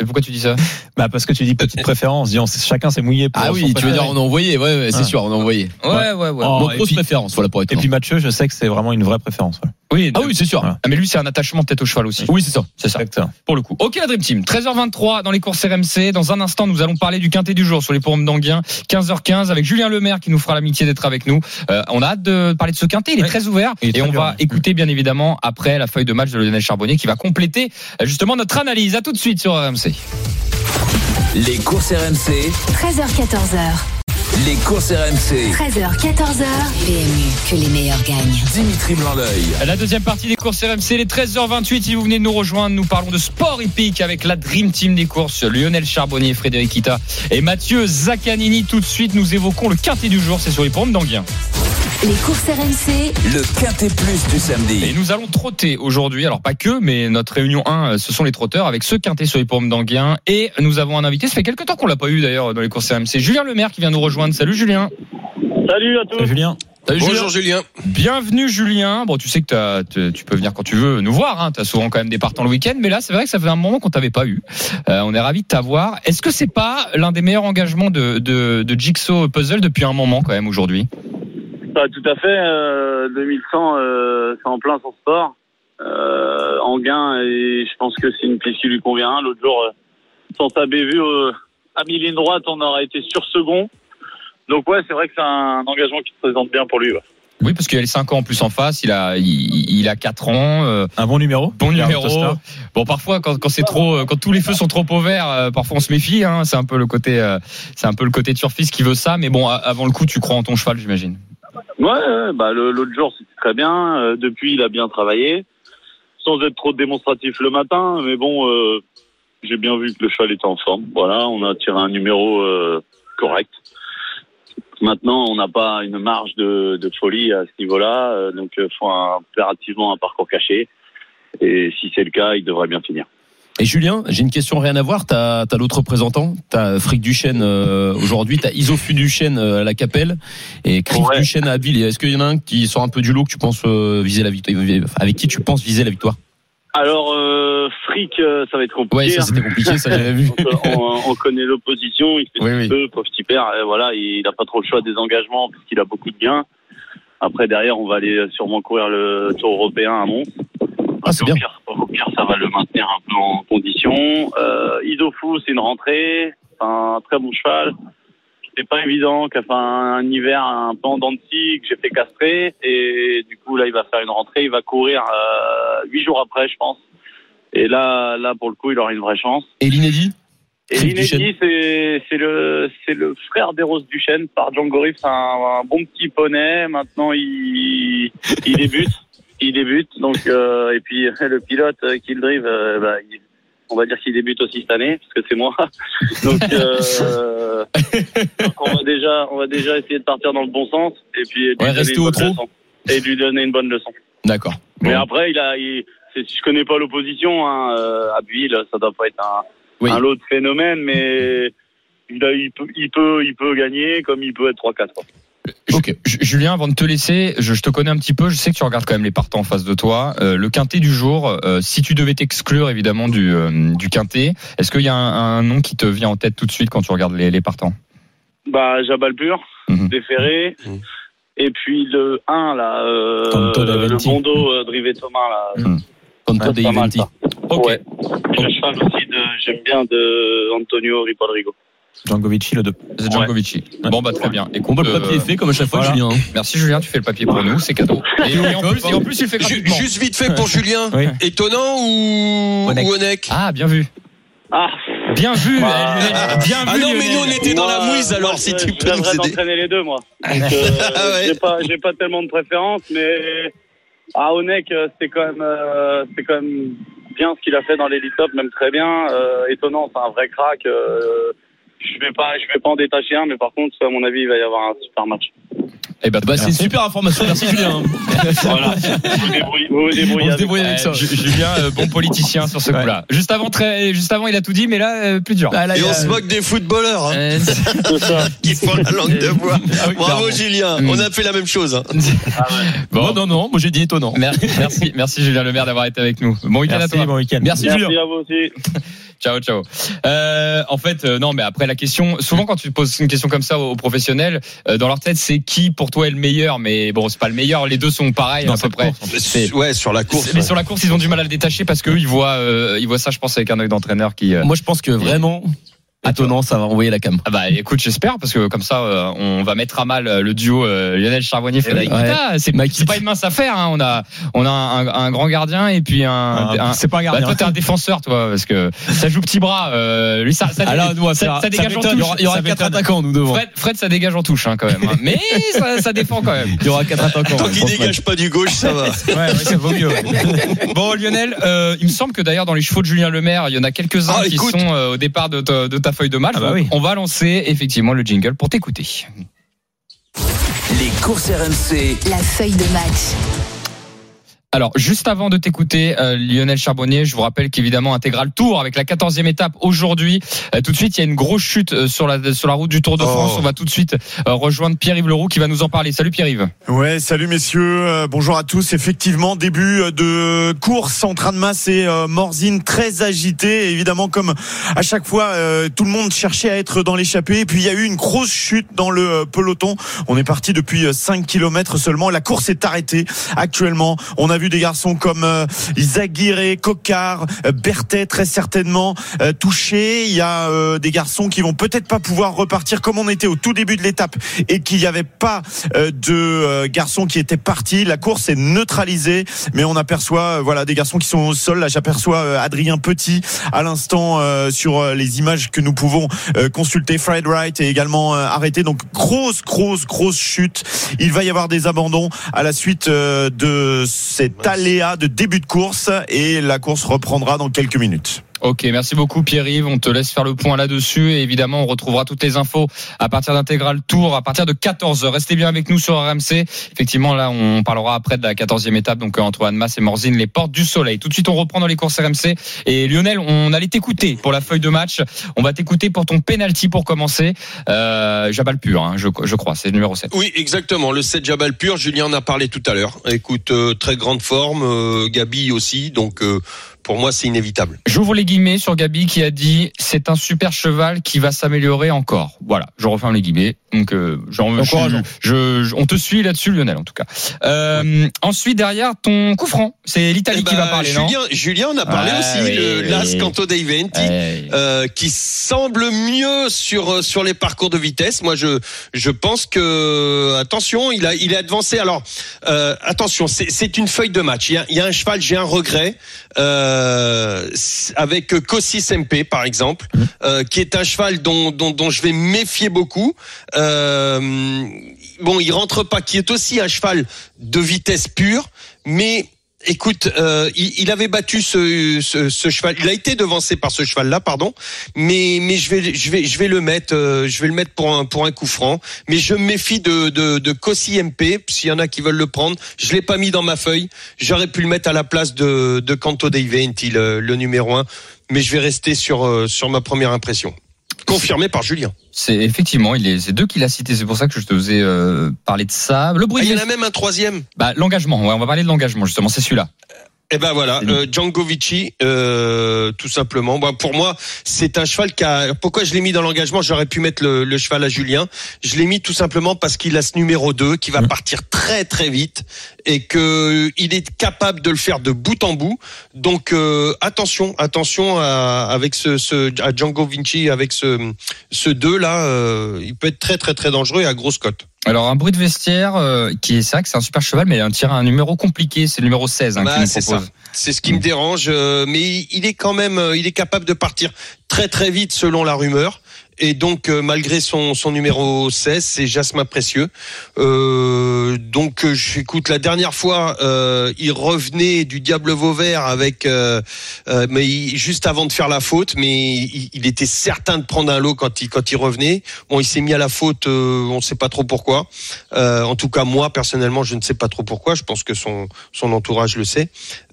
Pourquoi tu dis ça Bah parce que tu dis petite préférence, dis, on sait- chacun s'est mouillé pour Ah oui, tu veux dire on a envoyé, ouais, ouais, c'est Ouais. sûr, on a envoyé. Ouais, ouais, ouais. Oh, Donc et grosse puis- préférence, voilà pour être Et puis Mathieu, je sais que c'est vraiment une vraie préférence. Oui, Ah oui, c'est sûr. Voilà. Ah, mais lui, c'est un attachement peut-être au cheval aussi. Oui, c'est ça. C'est ça. Exactement. pour le coup. Ok la Dream Team, 13h23 dans les courses RMC. Dans un instant, nous allons parler du quintet du jour sur les pommes d'Anguien. 15h15 avec Julien Lemaire qui nous fera l'amitié d'être avec nous. Euh, on a hâte de parler de ce quintet, il est Oui. très ouvert. Est et très on dur, va écouter bien évidemment après la feuille de match de Lionel Charbonnier qui va compléter euh, justement notre analyse. À tout de suite sur RMC. Les courses RMC, 13h14h. les courses RMC. 13h, 14h. PMU, que les meilleurs gagnent. Dimitri Blanc-L'œil. La deuxième partie des courses RMC, les 13h28. Si vous venez de nous rejoindre, nous parlons de sport hippique avec la Dream Team des courses, Lionel Charbonnier, Frédéric Kita et Mathieu Zaccanini. Tout de suite, nous évoquons le quintet du jour, c'est sur les pommes d'Anguien. Les courses RMC, Le Quintet Plus du Et samedi. nous allons trotter aujourd'hui, alors pas que, mais notre réunion 1, euh, ce sont les trotteurs avec ce quintet sur les pommes d'Anguien. Et nous avons un invité, ça fait quelques temps qu'on l'a pas eu d'ailleurs dans les courses RMC, Julien Lemaire qui vient nous rejoindre. Salut Julien. Salut à tous. Salut, Julien. Salut, Julien. Bonjour Julien. Bienvenue Julien. Bon, tu sais que t'as- tu tu peux venir quand tu veux nous voir. Hein. Tu as souvent quand même des partants le week-end, mais là c'est vrai que ça fait un moment qu'on t'avait pas eu. Euh, on est ravis de t'avoir. Est-ce que c'est pas l'un des meilleurs engagements de, de, de Jigsaw Puzzle depuis un moment quand même aujourd'hui? Bah, tout à fait. Euh, 2100, euh, c'est en plein son sport. Euh, en gain, et je pense que c'est une piste qui lui convient. L'autre jour, euh, sans sa bévue, euh, à mi-ligne droite, on aurait été sur second. Donc ouais, c'est vrai que c'est un engagement qui se présente bien pour lui. ouais. Oui, parce qu'il a les 5 ans en plus en face. Il a, il, il a 4 ans. euh, Un bon numéro. Bon numéro. Bon, parfois, quand, quand c'est trop, euh, quand tous les feux sont trop au vert, euh, parfois on se méfie. Hein, c'est un peu le côté, euh, c'est un peu le côté turfiste qui veut ça. Mais bon, avant le coup, tu crois en ton cheval, j'imagine. Ouais, bah l'autre jour c'était très bien. Euh, depuis, il a bien travaillé, sans être trop démonstratif le matin. Mais bon, euh, j'ai bien vu que le cheval était en forme. Voilà, on a tiré un numéro euh, correct. Maintenant, on n'a pas une marge de, de folie à ce niveau-là, euh, donc il faut un- impérativement un parcours caché. Et si c'est le cas, il devrait bien finir. Et Julien, j'ai une question rien à voir. T'as as, l'autre représentant, t'as Frick Duchesne euh, aujourd'hui, t'as Isofu Duchesne euh, à la Capelle et Chris Ouais. Duchesne à Abbeville. Est-ce qu'il y en a un qui sort un peu du lot que tu penses euh, viser la victoire, avec qui tu penses viser la victoire? Alors, euh, fric, euh, ça va être compliqué. Ouais, ça hein. c'était compliqué, ça j'avais vu. Euh, on, on connaît l'opposition, il fait Oui, oui. peut, pauvre petit père, voilà, il n'a pas trop le choix des engagements parce qu'il a beaucoup de gains. Après, derrière, on va aller sûrement courir le Tour européen à Mons. Ah, c'est Au pire, au pire, ça va le maintenir un peu en condition. Euh, c'est une rentrée, c'est un très bon cheval. C'est pas évident, qui a fait un, un hiver un peu en dents que j'ai fait castrer, et du coup, là, il va faire une rentrée, il va courir euh, huit jours après, je pense. Et là, là, pour le coup, il aura une vraie chance. Et l'inédit Et l'inédit, c'est c'est le c'est le frère d'Eros Duchesne par Django Reeves, un, un bon petit poney. Maintenant, il il débute, il débute. Donc euh, et puis le pilote euh, qui le drive, euh, bah, il- on va dire qu'il débute aussi cette année parce que c'est moi. Donc, euh, donc on va déjà on va déjà essayer de partir dans le bon sens et puis Ouais, rester au leçon. et lui donner une bonne leçon. D'accord. Mais Bon. après, il a, il, je connais pas l'opposition. Hein, euh, à Buil, ça doit pas être un, Oui. un lot de phénomène, mais il, a, il, peut, il peut, il peut gagner comme il peut être 3-4. Julien, avant de te laisser, je, je te connais un petit peu, je sais que tu regardes quand même les partants en face de toi. Euh, le quintet du jour, euh, si tu devais t'exclure évidemment du, euh, du quintet, est-ce qu'il y a un, un nom qui te vient en tête tout de suite quand tu regardes les, les partants? Bah, Jabal Pur, Mhm. déféré. Mhm. Et puis le 1, là, euh, le. Bondo euh, Drivé Thomas, là. Ça, de. Ok. Ouais. Cheval aussi, de, j'aime bien de Antonio Ripolrigo. Djangovici, le 2. C'est Djankovici. Bon bah très bien. Écoute, Bon, bah, le papier euh, est fait comme à chaque fois, voilà. Julien. hein. Merci Julien, tu fais le papier pour nous, c'est cadeau. Et, et en plus, et en plus, il le fait Ju- gratuitement. Juste vite fait pour Julien. Oui. Étonnant ou Onek. ou Onek Ah, bien vu. Ah, Bien vu, eh, Lionel, bien Ah vu. non, mais nous, on était dans la mouise, alors moi, si tu je peux aider. d'entraîner les deux, moi. Donc, euh, Ah ouais. j'ai pas, pas tellement de préférence, mais à Onek, euh, c'est quand même, euh, c'est quand même bien ce qu'il a fait dans l'Elite Top, même très bien. Euh, étonnant, c'est un vrai crack. Euh, je vais pas, je vais pas en détacher un, mais par contre, à mon avis, il va y avoir un super match. Eh ben, Bah, c'est une super information. Merci, Julien. Voilà. vous vous débrouillez, vous débrouillez On se avec débrouille ça. avec ça. Ju- Julien, euh, bon politicien sur ce Ouais. coup-là. Juste avant, très, juste avant, il a tout dit, mais là, euh, plus dur. Ah, là, Et on a- se moque des footballeurs hein, Euh, qui font la langue de bois. Ah oui, Bravo clairement. Julien, Mm. on a fait la même chose. hein. bon, Non, non, non. Moi, j'ai dit étonnant. Merci, merci, merci Julien Lemaire d'avoir été avec nous. Bon week-end à Merci, toi. bon week-end. Merci, Merci Julien. à vous aussi. Ciao, ciao. Euh, en fait, euh, non, mais après la question, souvent quand tu poses une question comme ça aux, aux professionnels, euh, dans leur tête, c'est qui pour toi est le meilleur? Mais bon, c'est pas le meilleur. Les deux sont pareils Dans à peu près. Ouais, sur la course. Mais sur la course, ils ont du mal à le détacher parce qu'eux, ils voient, euh, ils voient ça, je pense, avec un œil d'entraîneur qui. euh, Moi, je pense que vraiment, étonnant, ça va envoyer la cam. Ah bah écoute, j'espère parce que comme ça, euh, on va mettre à mal euh, le duo euh, Lionel Charbonnier Frédéric Ouais. Kita. C'est pas une mince affaire. Hein. On a, on a un, un grand gardien et puis un. Ah, un- C'est pas un bah, gardien. toi, t'es un défenseur, toi, parce que ça joue petit bras. Euh, lui, ça, ça, Alors, nous, on va ça, faire- ça ça dégage en touche. Il y aura, il y aura Ça quatre attaquants, nous devant. Fred, Fred, ça dégage en touche hein, quand même. hein. Mais ça, ça défend quand même. Il y aura quatre attaquants. Tant qu'il dégage pas du gauche, ça va. Ouais, ouais, ça vaut mieux. ouais. Bon, Lionel, euh, il me semble que d'ailleurs dans les chevaux de Julien Lemaire, il y en a quelques-uns Ah, qui sont au départ de ta, de ta feuille de match. Ah bah oui. On va lancer effectivement le jingle pour t'écouter. Les courses RMC. La feuille de match. Alors, juste avant de t'écouter, euh, Lionel Charbonnier, je vous rappelle qu'évidemment, intégral tour avec la 14e étape aujourd'hui. Euh, tout de suite, il y a une grosse chute euh, sur la, sur la route du Tour de Oh. France. On va tout de suite euh, rejoindre Pierre-Yves Leroux qui va nous en parler. Salut Pierre-Yves. Ouais, salut messieurs, euh, bonjour à tous. Effectivement, début euh, de course en train de masse et euh, Morzine très agité. Et évidemment, comme à chaque fois, euh, tout le monde cherchait à être dans l'échappée. Et puis il y a eu une grosse chute dans le peloton. On est parti depuis euh, 5 km seulement. La course est arrêtée actuellement. On a vu des garçons comme euh, Izaguirre, Cocard, euh, Berthet très certainement euh, touchés. Il y a des garçons qui vont peut-être pas pouvoir repartir comme on était au tout début de l'étape et qu'il n'y avait pas de garçons qui étaient partis. La course est neutralisée, mais on aperçoit voilà des garçons qui sont au sol. Là, j'aperçois Adrien Petit à l'instant sur les images que nous pouvons consulter. Fred Wright est également arrêté. Donc grosse, grosse, grosse chute. Il va y avoir des abandons à la suite de cet aléa de début de course et la course reprendra dans quelques minutes. Ok, merci beaucoup Pierre-Yves. On te laisse faire le point là-dessus. Et évidemment, on retrouvera toutes les infos à partir d'Intégral Tour, à partir de 14h. Restez bien avec nous sur RMC. Effectivement, là, on parlera après de la 14e étape, donc euh, entre Annemasse et Morzine, les portes du soleil. Tout de suite, on reprend dans les courses RMC. Et Lionel, on allait t'écouter pour la feuille de match. On va t'écouter pour ton penalty pour commencer. Euh, Jabal pur, hein, je, crois, c'est le numéro 7. Oui, exactement. Le 7 Jabal pur, Julien en a parlé tout à l'heure. Écoute, euh, très grande forme, euh, Gabi aussi, donc euh, pour moi c'est inévitable. J'ouvre les guillemets sur Gabi qui a dit c'est un super cheval qui va s'améliorer encore. Voilà, je referme les guillemets. Donc, euh, genre, je- je, je- on te suit là-dessus, Lionel, en tout cas. Euh, Ensuite, derrière, ton coup franc, c'est l'Italie Eh qui ben, va parler, non Julien, Julien en a parlé Ouais, aussi, oui, le oui, Las. Canto dei Venti. Ouais. euh, qui semble mieux sur euh, sur les parcours de vitesse. Moi, je je pense que attention, il a il est avancé. Alors euh, attention, c'est c'est une feuille de match. Il y a, il y a un cheval, j'ai un regret euh, avec Kossi MP par exemple, euh, qui est un cheval dont dont, dont je vais me méfier beaucoup. Euh, bon, il rentre pas, qui est aussi un cheval de vitesse pure, mais Écoute, euh, il, avait battu ce, cheval. Il a été devancé par ce cheval-là, pardon. Mais je vais le mettre euh, pour un coup franc. Mais je me méfie de de, Kossi MP. S'il y en a qui veulent le prendre, je l'ai pas mis dans ma feuille. J'aurais pu le mettre à la place de de Canto dei le, numéro un. Mais je vais rester euh, sur ma première impression. Confirmé par Julien. C'est effectivement, il est, c'est deux qu'il a cité. C'est pour ça que je te faisais euh, parler de ça. Le Ah, bruit il y en a même un troisième. bah, l'engagement. Ouais, on va parler de l'engagement justement. C'est celui-là. Eh ben voilà, euh, Django Vici, euh, tout simplement. Bon, pour moi, c'est un cheval qui a. Pourquoi je l'ai mis dans l'engagement? J'aurais pu mettre le, le cheval à Julien. Je l'ai mis tout simplement parce qu'il a ce numéro 2 qui va partir très très vite et que il est capable de le faire de bout en bout. Donc euh, attention, attention à, avec ce, ce à Django Vinci avec ce ce 2 là, euh, il peut être très très très dangereux et à grosse cote. Alors un bruit de vestiaire euh, qui est c'est vrai que c'est un super cheval, mais un tiré un numéro compliqué. C'est le numéro 16 hein, Bah, c'est propose. ça. C'est ce qui me dérange, euh, mais il est quand même, euh, il est capable de partir très très vite selon la rumeur. Et donc, euh, malgré son, son numéro 16, c'est Jasmin Précieux. Euh, donc, euh, j'écoute la dernière fois, euh, il revenait du Diable Vauvert avec, euh, euh, mais il- juste avant de faire la faute, mais il, il était certain de prendre un lot quand il quand il revenait. Bon, il s'est mis à la faute, on ne sait pas trop pourquoi. En tout cas, moi personnellement, je ne sais pas trop pourquoi. Je pense que son son entourage le sait.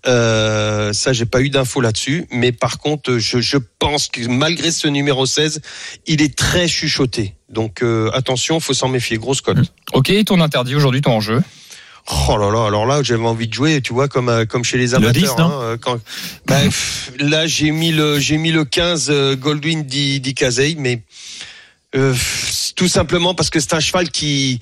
Euh, ça, j'ai pas eu d'infos là-dessus, mais par contre, je, je pense que malgré ce numéro 16, il est très chuchoté. Donc euh, attention, faut s'en méfier. Grosse cote. Ok, ton interdit aujourd'hui, ton enjeu. Oh là là, alors là, j'avais envie de jouer, tu vois, comme euh, comme chez les Le amateurs. 10, non hein, euh, quand, bah, pff, là, j'ai mis le j'ai mis le 15 euh, Goldwyn di, di Casey, mais euh, tout simplement parce que c'est un cheval qui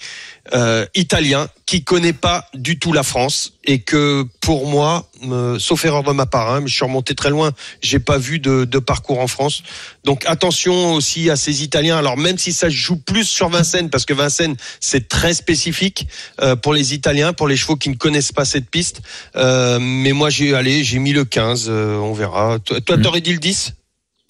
euh, italien qui connaît pas du tout la France et que pour moi, euh, sauf erreur de ma part, hein, mais je suis remonté très loin, j'ai pas vu de, de parcours en France. Donc attention aussi à ces Italiens. Alors même si ça joue plus sur Vincennes, parce que Vincennes c'est très spécifique euh, pour les Italiens, pour les chevaux qui ne connaissent pas cette piste. Euh, mais moi j'ai allé, j'ai mis le 15, euh, on verra. Toi, toi, t'aurais dit le 10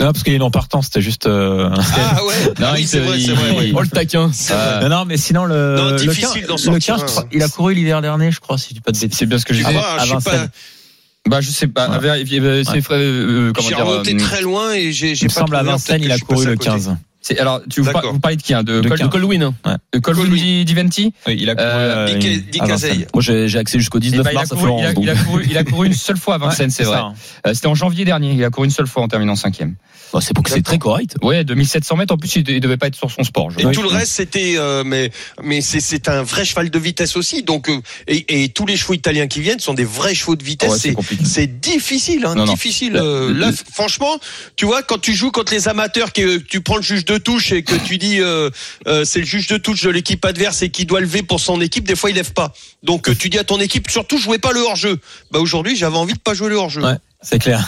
Non, parce qu'il est non partant, c'était juste. euh, Ah ouais, Non, Ah oui il c'est vrai, c'est il- vrai. ouais. Oh le taquin. Euh, Non, non, mais sinon le. Non, le difficile 15, le sortir 15, un. je crois, il a couru l'hiver dernier, je crois, si dis pas de c'est bien ce que j'ai Ah dit. bah, à je sais pas. Bah je sais pas. Ouais. C'est Ouais. euh, comment J'ai dire. remonté euh, très loin et j'ai Il j'ai me pas semble à Vincennes, il a couru le côté. 15. C'est- alors tu vous, par- vous parlez de qui hein, De, De Col- De Colwyn. hein. de Colwyn Colwyn. Di- Diventi Oui, il a couru Euh, euh. Moi j'ai j'ai accès jusqu'au Eh 19 ben, il, a mars à il, a, il couru, il a couru une seule fois à Vincennes, c'est vrai. ça, hein. Euh, C'était en janvier dernier. Il a couru une seule fois en terminant cinquième. Bah, C'est pour que c'est très correct. Ouais, 2700 mètres. En plus, il, il devait pas être sur son sport. je Et tout le reste, c'était, euh, mais, mais c'est, c'est un vrai cheval de vitesse aussi. Donc, euh, et, et tous les chevaux italiens qui viennent sont des vrais chevaux de vitesse. Ouais, c'est c'est, compliqué. c'est difficile, hein, Non, difficile. Là, franchement, tu vois, quand tu joues contre les amateurs, que tu prends le juge de touche et que tu dis, euh, euh, c'est le juge de touche de l'équipe adverse et qui doit lever pour son équipe, des fois il lève pas. Donc, euh, tu dis à ton équipe, surtout jouez pas le hors jeu. Bah aujourd'hui, j'avais envie de pas jouer le hors jeu. Ouais, c'est clair.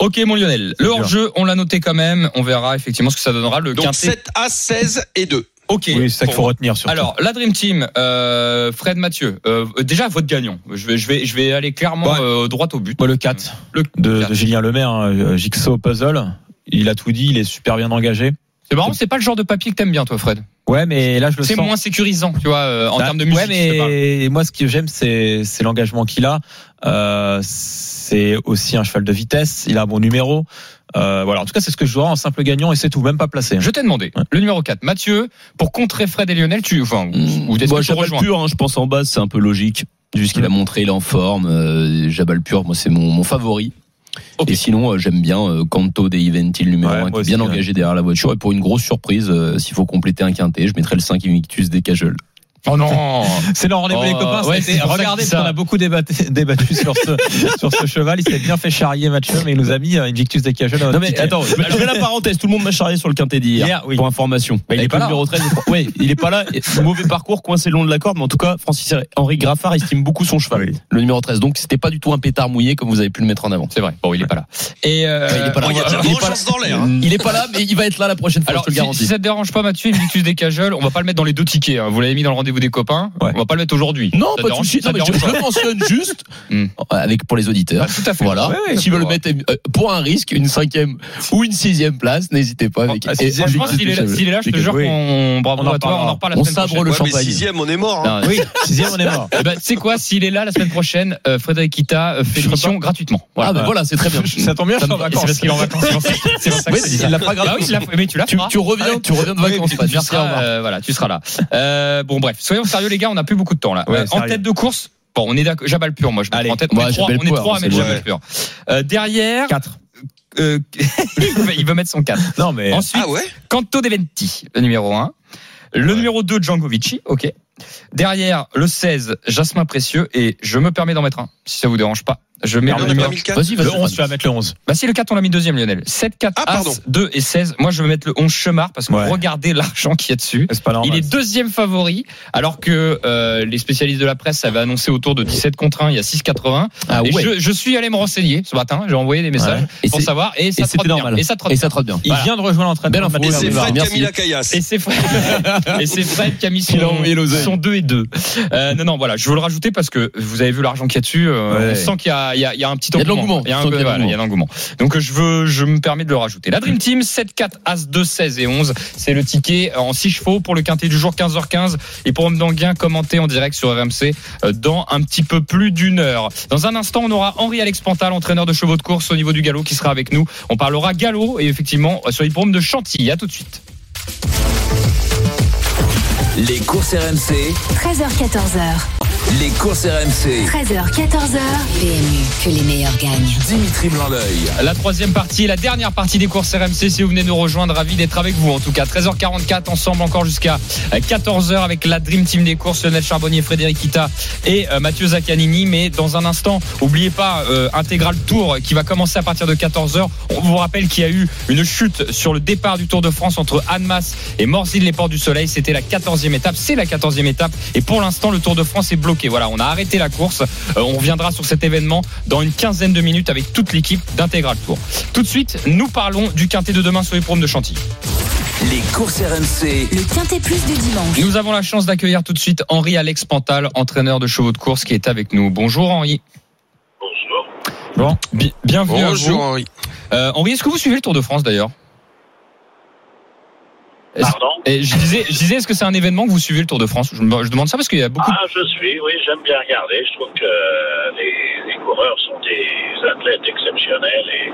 Ok, mon Lionel. Le hors-jeu, on l'a noté quand même. On verra effectivement ce que ça donnera. Le Donc quintet. 7 à 16 et 2. Ok. Oui, c'est ça qu'il faut retenir surtout. Alors, la Dream Team, euh, Fred Mathieu. Euh, déjà, votre gagnant. Je vais, je vais, je vais aller clairement euh, droit au but. Le 4 Le de, quatre. de Julien Lemaire, Jigsaw Puzzle. Il a tout dit, il est super bien engagé. C'est marrant, c'est pas le genre de papier que t'aimes bien, toi, Fred. Ouais, mais là, je le C'est sens. moins sécurisant, tu vois, euh, en Bah, termes de musique. Ouais, mais moi, ce que j'aime, c'est c'est l'engagement qu'il a. Euh, c'est aussi un cheval de vitesse. Il a un bon numéro. Euh, voilà. En tout cas, c'est ce que je vois en simple gagnant et c'est tout, même pas placé. Je t'ai demandé. Ouais. Le numéro 4, Mathieu, pour contrer Fred et Lionel, tu, enfin, ou est-ce Moi, Jabal pur, hein, je pense en base, c'est un peu logique. Vu ce qu'il a montré, il est en forme. Euh, Jabal pur, moi, c'est mon, mon favori. Et sinon, euh, j'aime bien euh, Canto dei Venti, le numéro Ouais, 1, moi qui est aussi, bien ouais. engagé derrière la voiture. Et pour une grosse surprise, euh, s'il faut compléter un quintet, je mettrai le 5 Invictus des Cageul. Oh non C'est le rendez-vous Oh, les copains. ouais, ça regardez, parce ça- qu'on a beaucoup débattu, débattu sur ce sur ce cheval. Il s'est bien fait charrier Mathieu, mais il nous a mis euh, Invictus Decagel. dans Non mais attends, je mets la parenthèse. Tout le monde m'a charrié sur le quintet d'hier. Oui. Pour information. Bah, il est Avec pas le là. numéro 13. Ouais, il est pas là. Mauvais parcours, coincé le long de la corde. Mais en tout cas, Francis Henri Graffard estime beaucoup son cheval. Oui. Le numéro 13. Donc c'était pas du tout un pétard mouillé comme vous avez pu le mettre en avant. C'est vrai. Bon, il est pas là. Et euh, il est pas là. Bon, il y a de la Il est pas vengeance dans l'air. hein. Il est pas là, mais il va être là la prochaine fois. Alors, je te le si, garantis. si ça te dérange pas, Mathieu, Invictus des Cajoles, on va pas le mettre dans les deux tickets. hein. Vous l'avez mis dans le rendez-vous des copains. Ouais. On va pas le mettre aujourd'hui. Non, Ça pas de dérange- ça Non, mais je, je le mentionne juste Hmm. avec pour les auditeurs. Ah, tout à fait. Voilà. Ouais, ouais, S'ils veulent mettre euh, pour un risque une cinquième ou une sixième place, n'hésitez pas. Avec, Ah, et- et- s'il est là, s'il est là, je te Oui. jure qu'on bravo On à toi, on en reparle la On semaine sabre prochaine. le Ouais, mais champagne. sixième, on est mort. hein. Non, Oui, sixième, on est mort. Eh ben, tu sais quoi, s'il est là la semaine prochaine, euh, Frédéric Kita euh, fait Je l'émission gratuitement. Ah, ben voilà, c'est très bien. Ça tombe bien, je suis en vacances. C'est parce qu'il est en vacances. C'est pour ça- je il l'a pas Ah l'a- mais tu l'as Tu, reviens, tu reviens de vacances, Merci, euh, voilà, tu seras là. Bon, bref, soyons sérieux, les gars, on n'a plus beaucoup de temps là. Ouais, Euh, en sérieux. tête de course, bon, on est d'accord. Jabal pur, moi, je Allez. prends en tête. On Ouais, est trois, on est trois à mettre. Jabal pur. Euh, derrière, 4. euh, il, veut, mettre son 4. Non, mais. Ensuite, Ah ouais? Canto Deventi, le numéro 1. Le numéro 2, Djangovici, ok. Derrière, le 16, Jasmin Précieux. Et je me permets d'en mettre un, si ça vous dérange pas. Je mets le numéro. Vas-y, vas-y. Le 11, tu vas mettre le 11. Bah si le 4 on l'a mis deuxième Lionel. 7, 4, Ah, pardon. As, 2 et 16. Moi je vais mettre le 11 Chemard parce que Ouais. regardez l'argent qu'il y a dessus. C'est pas normal. Il est deuxième favori alors que euh, les spécialistes de la presse avaient annoncé autour de 17 contre 1, il y a 6,80. Ah ouais. je, je suis allé me renseigner ce matin, j'ai envoyé des messages Ouais. Pour savoir et ça et trotte bien. normal. Et ça trotte Et bien. ça trotte bien. Il Voilà. vient de rejoindre l'entraînement. Et c'est. Fred Merci. Camilla Caillasse. Et c'est Fred, et c'est Fred qui a mis son, Il a envoyé l'oseille. son 2 et 2. Euh, non, non, voilà, je veux le rajouter parce que vous avez vu l'argent qu'il y a dessus. euh. On sent qu'il y a, il y, a, il y a un petit Il y a de l'engouement. Il y a un, l'engouement. Donc je veux, je me permets de le rajouter. La Dream Team 7, 4, As, 2, 16 et 11. C'est le ticket en 6 chevaux pour le quintet du jour 15h15 et pour Mdanguin commenté en direct sur RMC euh, dans un petit peu plus d'une heure. Dans un instant, on aura Henri Alex Pantal, entraîneur de chevaux de course au niveau du galop qui sera avec nous. On parlera galop et effectivement euh, sur l'hippodrome de Chantilly. À tout de suite. Les courses RMC, 13h14h. Les courses RMC. 13h, 14h. PMU, que les meilleurs gagnent. Dimitri Blanc-L'œil. La troisième partie, la dernière partie des courses RMC. Si vous venez nous rejoindre, ravi d'être avec vous. En tout cas, 13h44 ensemble encore jusqu'à 14h avec la Dream Team des courses, Lionel Charbonnier, Frédéric Ita et euh, Mathieu Zaccanini. Mais dans un instant, oubliez pas euh, intégral tour qui va commencer à partir de 14h. On vous rappelle qu'il y a eu une chute sur le départ du Tour de France entre Annemasse et Morzine les Portes du Soleil. C'était la 14e étape. C'est la 14e étape. Et pour l'instant, le Tour de France est bloqué. Voilà, on a arrêté la course. Euh, on reviendra sur cet événement dans une quinzaine de minutes avec toute l'équipe d'Intégral Tour. Tout de suite, nous parlons du quintet de demain sur les promes de Chantilly. Les courses RMC. Le Quintet Plus du dimanche. Nous avons la chance d'accueillir tout de suite Henri Alex Pantal, entraîneur de chevaux de course qui est avec nous. Bonjour Henri. Bonjour. Bon, bi- bienvenue à Bonjour vous. Henri. Euh, Henri, est-ce que vous suivez le Tour de France d'ailleurs? Pardon Et je disais, je disais, est-ce que c'est un événement que vous suivez le Tour de France je, me- je demande ça parce qu'il y a beaucoup. Ah, je suis, oui, j'aime bien regarder. Je trouve que euh, les, les coureurs sont des athlètes exceptionnels et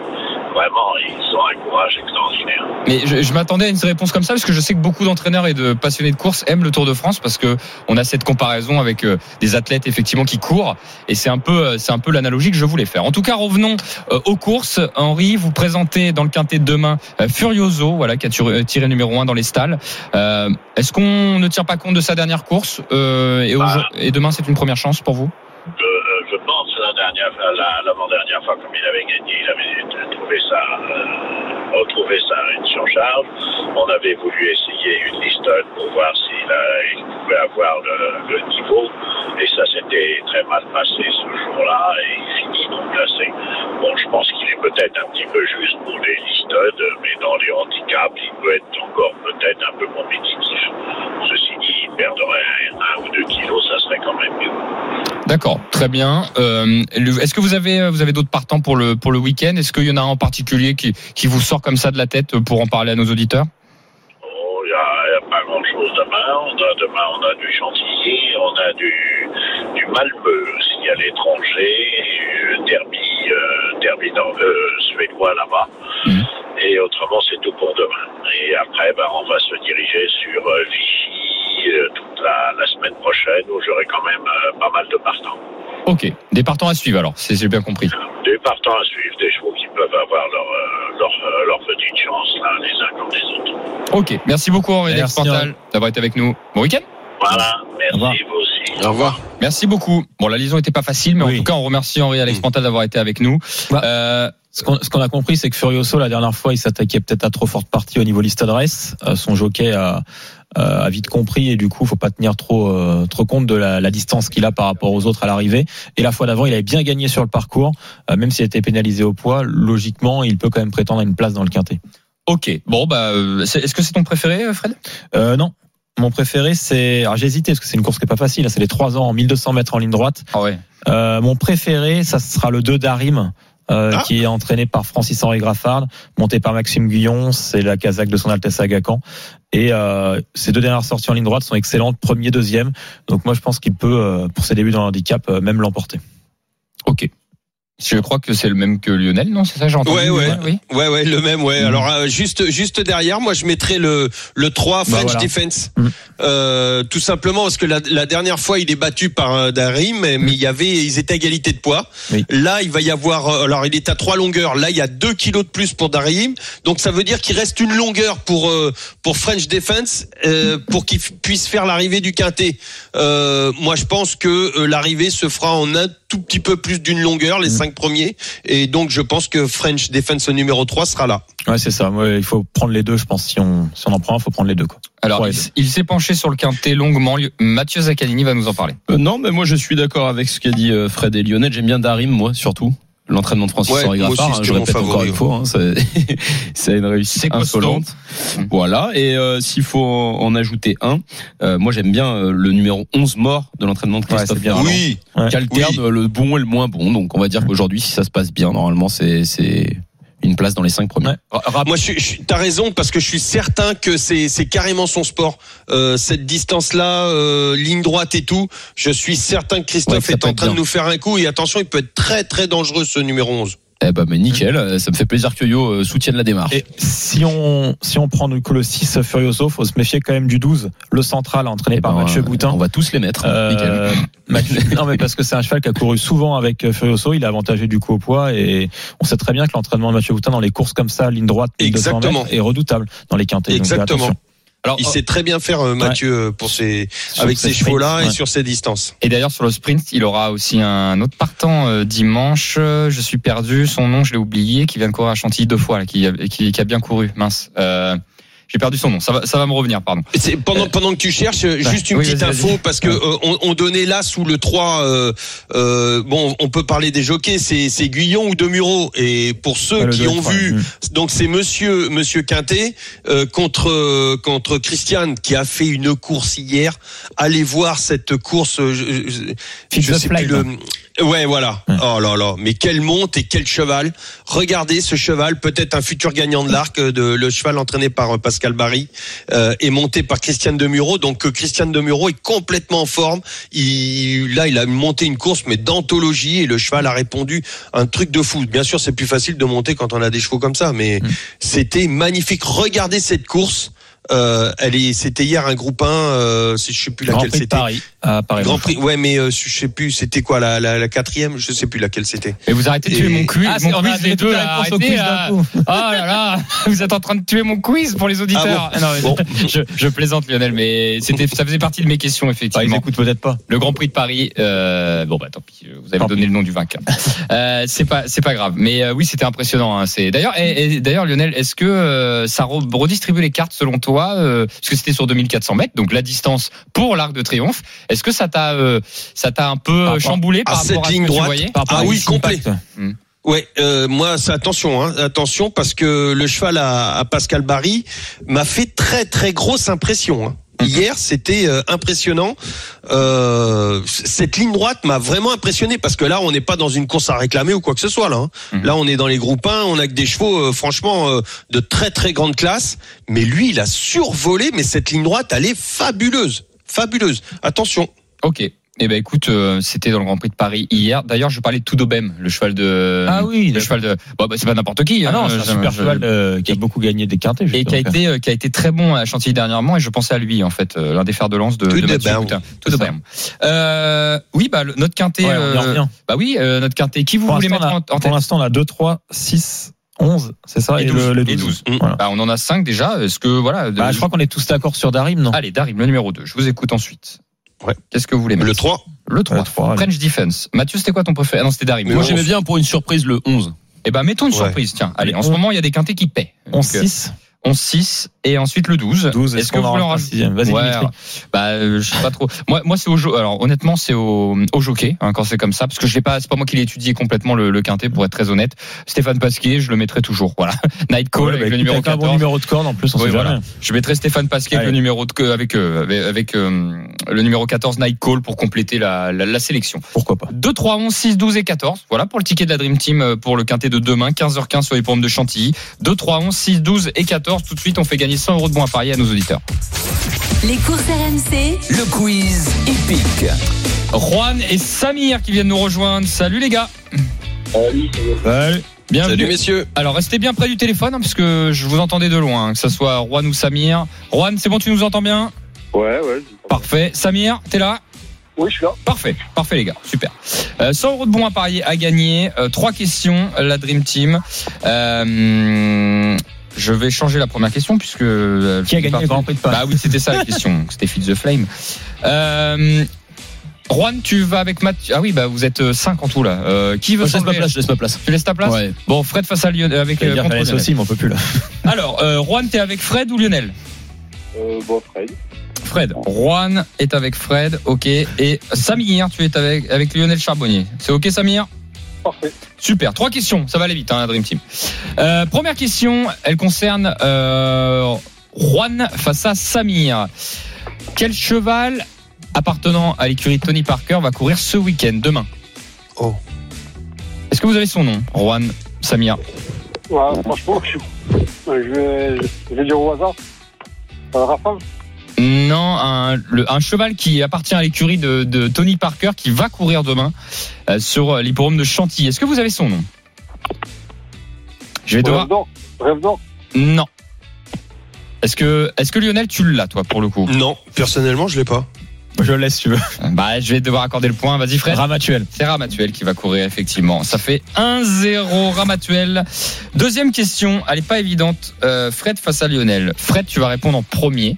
vraiment, ils ont un courage extraordinaire. Mais je, je m'attendais à une réponse comme ça parce que je sais que beaucoup d'entraîneurs et de passionnés de course aiment le Tour de France parce que on a cette comparaison avec euh, des athlètes effectivement qui courent et c'est un peu euh, c'est un peu l'analogie que je voulais faire. En tout cas, revenons aux courses. Henri, vous présentez dans le quintet de demain Furioso, voilà qui a tiré, tiré numéro un dans les Euh, Est-ce qu'on ne tient pas compte de sa dernière course euh, et, Bah. et demain c'est une première chance pour vous Je, euh, je pense la la- l'avant-dernière fois, comme il avait gagné, il avait trouvé ça, euh, retrouvé ça une surcharge. On avait voulu essayer une Liston pour voir s'il il pouvait avoir le, niveau. Et ça s'était très mal passé ce jour-là et il finit non classé. Bon, je pense qu'il est peut-être un petit peu juste pour les Liston, mais dans les handicaps, il peut être encore peut-être un peu compétitif. Ceci dit, il perdrait un ou deux kilos, ça serait quand même mieux. D'accord, très bien. Euh, Est-ce que vous avez vous avez d'autres partants pour le pour le week-end? Est-ce qu'il y en a un en particulier qui qui vous sort comme ça de la tête pour en parler à nos auditeurs? Oh, il n'y a, il y a pas grand-chose demain. On a, demain, on a du Chantilly, on a du, du Malmö aussi à l'étranger, euh, derby, euh, derby dans, euh, suédois là-bas. Mhm. Et autrement, c'est tout pour demain. Et après, ben, on va se diriger sur euh, Euh, toute la, la semaine prochaine où j'aurai quand même euh, pas mal de partants. Ok, des partants à suivre alors, si j'ai bien compris. Des partants à suivre, des chevaux qui peuvent avoir leur, euh, leur, leur petite chance, là, les uns comme les autres. Ok, merci beaucoup Henri Alex Merci, Pantal d'avoir été avec nous. Bon week-end. Voilà, merci. Au revoir. Merci, vous aussi. Au revoir. Merci beaucoup. Bon, la liaison n'était pas facile, mais en tout cas, on remercie Henri Alex Pantal d'avoir été avec nous. Bah, Euh, Ce qu'on a compris, c'est que Furioso, la dernière fois, il s'attaquait peut-être à trop forte partie au niveau liste d'adresse. Euh, son jockey a, euh, a vite compris et du coup, faut pas tenir trop trop, trop compte de la, la distance qu'il a par rapport aux autres à l'arrivée. Et la fois d'avant, il avait bien gagné sur le parcours, euh, même s'il a été pénalisé au poids. Logiquement, il peut quand même prétendre à une place dans le quintet. Ok. Bon, bah, euh, est-ce que c'est ton préféré, euh, Fred? Euh, non. Mon préféré, c'est. Alors j'ai hésité parce que c'est une course qui est pas facile. hein. C'est les 3 ans en 1200 mètres en ligne droite. Ah ouais. Euh, mon préféré, ça sera le 2 d'Arim. Euh, Ah. qui est entraîné par Francis-Henri Graffard, monté par Maxime Guyon, c'est la Kazakh de son Altesse Agacan. Et euh, ces deux dernières sorties en ligne droite sont excellentes, premier, deuxième. Donc moi je pense qu'il peut, euh, pour ses débuts dans le handicap, euh, même l'emporter. Ok. Je crois que c'est le même que Lionel, non C'est ça, j'ai entendu Ouais, ouais. Oui. Ouais, ouais, le même, ouais. Mhm. Alors, euh, juste, juste derrière, moi, je mettrais le, le 3 French voilà. Defense. Mhm. Euh, tout simplement parce que la, la dernière fois, il est battu par euh, Darim, mais, mais il y avait, ils étaient à égalité de poids. Oui. Là, il va y avoir, euh, alors, il est à trois longueurs. Là, il y a 2 kilos de plus pour Darim. Donc, ça veut dire qu'il reste une longueur pour, euh, pour French Defense, euh, pour qu'il puisse faire l'arrivée du quintet. Euh, moi, je pense que l'arrivée se fera en un tout petit peu plus d'une longueur, les cinq premiers. Et donc, je pense que French Defense numéro 3 sera là. Ouais, c'est ça. Ouais, il faut prendre les deux, je pense. Si on, si on en prend un, il faut prendre les deux. Quoi. Alors, Ouais, il, s- il s'est penché sur le quintet longuement. Mathieu Zaccanini va nous en parler. Euh, non, mais moi je suis d'accord avec ce qu'a dit euh, Fred et Lionel. J'aime bien Darim, moi surtout. L'entraînement de Francis Ouais, Henri aussi, Graffard, hein, je encore une fois, hein, c'est c'est une réussite insolente. Voilà, et euh, s'il faut en, en ajouter un, euh, moi j'aime bien euh, le numéro 11 mort de l'entraînement de Ouais, Christophe. Ferland, Oui, Ouais. qui alterne Oui. le bon et le moins bon. Donc on va dire qu'aujourd'hui, si ça se passe bien, normalement c'est c'est une place dans les cinq premiers. Ouais. Rap- moi je, suis- je, suis- t'as raison parce que je suis certain que c'est c'est carrément son sport. Euh, cette distance-là, euh, ligne droite et tout, je suis certain que Ouais, Christophe que est en train de nous faire un coup et attention, il peut être très très dangereux ce numéro 11. Eh ben, mais nickel, euh, ça me fait plaisir que Yo euh, soutienne la démarche. Et si on, si on prend du coup le 6 Furioso, faut se méfier quand même du 12, le central entraîné Eh par ben, Mathieu euh, Boutin. On va tous les mettre. Euh, Nickel. Mathieu- non mais parce que c'est un cheval qui a couru souvent avec euh, Furioso, il est avantagé du coup au poids et on sait très bien que l'entraînement de Mathieu Boutin dans les courses comme ça, ligne droite, 1200 Exactement. mètres, est redoutable dans les quintets. Donc, Exactement. Alors, Il sait très bien faire euh, Mathieu euh, pour ses Sur avec ses chevaux-là sprints, et sur ses distances. Et d'ailleurs sur le sprint, il aura aussi un autre partant euh, dimanche. Je suis perdu, son nom je l'ai oublié, qui vient de courir à Chantilly deux fois, là, qui, a- qui, qui a bien couru. Mince. Euh, j'ai perdu son nom. Ça va, ça va me revenir, pardon. Pendant pendant que tu cherches euh, juste une oui, petite info parce que euh, on, on donnait là sous le 3 euh, euh, bon on peut parler des jockeys c'est c'est Guyon ou Demuro et pour ceux qui ont vu donc c'est monsieur monsieur Quintet euh, contre euh, contre Christian qui a fait une course hier. Allez voir cette course euh, je, je- je sais plus le ouais voilà oh là là mais quelle monte et quel cheval regardez ce cheval peut-être un futur gagnant de l'arc euh, de le cheval entraîné par euh, Pascal Barry euh, est monté par Christian Demuro. Donc euh, Christian Demuro est complètement en forme. Il, là, il a monté une course mais d'anthologie et le cheval a répondu un truc de fou. Bien sûr, c'est plus facile de monter quand on a des chevaux comme ça, mais Mm. c'était magnifique. Regardez cette course. Euh, elle est, c'était hier un groupe 1, euh, si je sais plus Grand laquelle c'était. Paris. À Paris. Grand Prix, ouais, mais euh, je sais plus, c'était quoi la, la, la quatrième, je sais plus laquelle c'était. Et vous arrêtez de tuer Et- mon quiz, Ah, c'est- mon quiz les deux là. Arrêtez d'un là. Oh là là, vous êtes en train de tuer mon quiz pour les auditeurs. Ah Non, mais Bon. je, je plaisante Lionel, mais c'était, ça faisait partie de mes questions Bah, ils effectivement. écoutent peut-être pas. Le Grand Prix de Paris, euh, bon bah tant pis, vous avez Tant donné le nom du vainqueur. Euh, c'est pas c'est pas grave, mais euh, oui c'était impressionnant. Hein, c'est d'ailleurs d'ailleurs Lionel, est-ce que euh, ça re- redistribue les cartes selon toi euh, Parce que c'était sur 2400 mètres, donc la distance pour l'Arc de Triomphe. Est-ce que ça t'a euh, ça t'a un peu Par rapport chamboulé par à rapport cette à ce ligne que droite. Par Ah oui, complet. Ouais, euh, moi, c'est attention, hein, attention, parce que le cheval à, à Pascal Barry m'a fait très très grosse impression. hein. Hier, c'était euh, impressionnant. Euh, cette ligne droite m'a vraiment impressionné parce que là, on n'est pas dans une course à réclamer ou quoi que ce soit. Là, hein. Mhm. là, on est dans les groupes 1, on a que des chevaux, euh, franchement, euh, de très très grande classe. Mais lui, il a survolé. Mais cette ligne droite, elle est fabuleuse, fabuleuse. Attention. Ok. Eh ben écoute, euh, c'était dans le Grand Prix de Paris hier. D'ailleurs, je parlais de Tudobem, le cheval de. Ah oui, le cheval de. Bon, bah, c'est pas n'importe qui. Ah hein, non, c'est un super je- cheval euh, qui a beaucoup gagné des quintés. et qui a été euh, qui a été très bon à Chantilly dernièrement et je pensais à lui en fait euh, l'un des fers de lance de, de de de Berne. Euh, oui bah le- notre quintet Ouais, on euh, revient. bah oui euh, notre quintet qui vous Pour voulez mettre on en, a- en pour tête l'instant, on a 2, 3, 6, 11, c'est ça Et Et, 12. le, le Et 12. 12. Voilà. bah, on en a cinq déjà est-ce que voilà Bah, je crois qu'on est tous d'accord sur Darim, non? Allez Darim le numéro 2 je vous écoute ensuite Ouais. Qu'est-ce que vous voulez mettre Le 3 Le 3. Le 3, allez. French Defense. Mathieu, c'était quoi ton préféré? Ah non, c'était Darim. Moi j'aimais bien pour une surprise le 11. Eh ben, mettons une Ouais. surprise, tiens. Allez, en ce moment, il y a des quintés qui paient. 11-6. 11-6 et ensuite le 12. 12. Est-ce que vous voulez en rajouter Vas-y, Ouais, bah, euh, je sais pas trop. Moi, moi, c'est au Alors, honnêtement, c'est au, au jockey hein, quand c'est comme ça, parce que je l'ai pas. C'est pas moi qui l'ai étudié complètement le, le quintet, pour être très honnête. Stéphane Pasquier, je le mettrai toujours. Voilà. Night Call Ouais, avec bah, le numéro avec un 14. bon numéro de corde en plus, on Oui, sait voilà. jamais. Je mettrai Stéphane Pasquier avec le numéro de avec euh, avec, avec, euh, le numéro 14 Night Call pour compléter la, la, la sélection. Pourquoi pas 2, 3, 11, 6, 12 et 14. Voilà pour le ticket de la Dream Team euh, pour le quintet de demain, 15h15 sur les pommes de Chantilly. 2, 3, 11, 6, 12 et 14. Tout de suite, on fait gagner 100 euros de bons à parier à nos auditeurs. Les courses RMC, Le quiz épique. Juan et Samir qui viennent nous rejoindre. Salut les gars. Salut. Bienvenue. Salut messieurs. Alors restez bien près du téléphone hein, puisque je vous entendais de loin, hein, que ce soit Juan ou Samir. Juan, c'est bon, tu nous entends bien? Ouais, ouais. Parfait. Samir, t'es là? Oui, je suis là. Parfait, parfait les gars, super. Euh, 100 euros de bons à parier à gagner. Euh, trois questions, la Dream Team. Euh, je vais changer la première question puisque euh, Qui a gagné le Grand Prix de Paris Bah oui, c'était ça la question. C'était Feed the Flame. Euh, Juan, tu vas avec Mathieu. Ah oui, bah vous êtes 5 en tout là. Euh, qui veut Je laisse ma place, je laisse ma place. Tu laisses ta place? Ouais. Bon, Fred face à Lionel avec euh, contre qu'elle laisse Lionel. aussi, mais on peut plus là. Alors, euh, Juan, t'es avec Fred ou Lionel? Euh, bon, Fred. Fred. Juan est avec Fred, ok. Et Samir, tu es avec, avec Lionel Charbonnier. C'est ok, Samir? Parfait. Super. Trois questions. Ça va aller vite, hein, la Dream Team. Euh, première question, elle concerne euh, Juan face à Samir. Quel cheval appartenant à l'écurie Tony Parker va courir ce week-end, demain? Oh. Est-ce que vous avez son nom, Juan, Samir? Ouais, franchement, je, je, vais, je vais dire au hasard. Non, un, le- un cheval qui appartient à l'écurie de, de Tony Parker qui va courir demain euh, sur l'hipporome de Chantilly. Est-ce que vous avez son nom? Je vais devoir. Non. Est-ce que, est-ce que Lionel, tu l'as, toi, pour le coup? Non, personnellement, je l'ai pas. Je le laisse, tu veux. Bah, je vais devoir accorder le point. Vas-y, Fred. Ramatuel. C'est Ramatuel qui va courir, effectivement. Ça fait 1-0 Ramatuel. Deuxième question, elle est pas évidente. Euh, Fred face à Lionel. Fred, tu vas répondre en premier.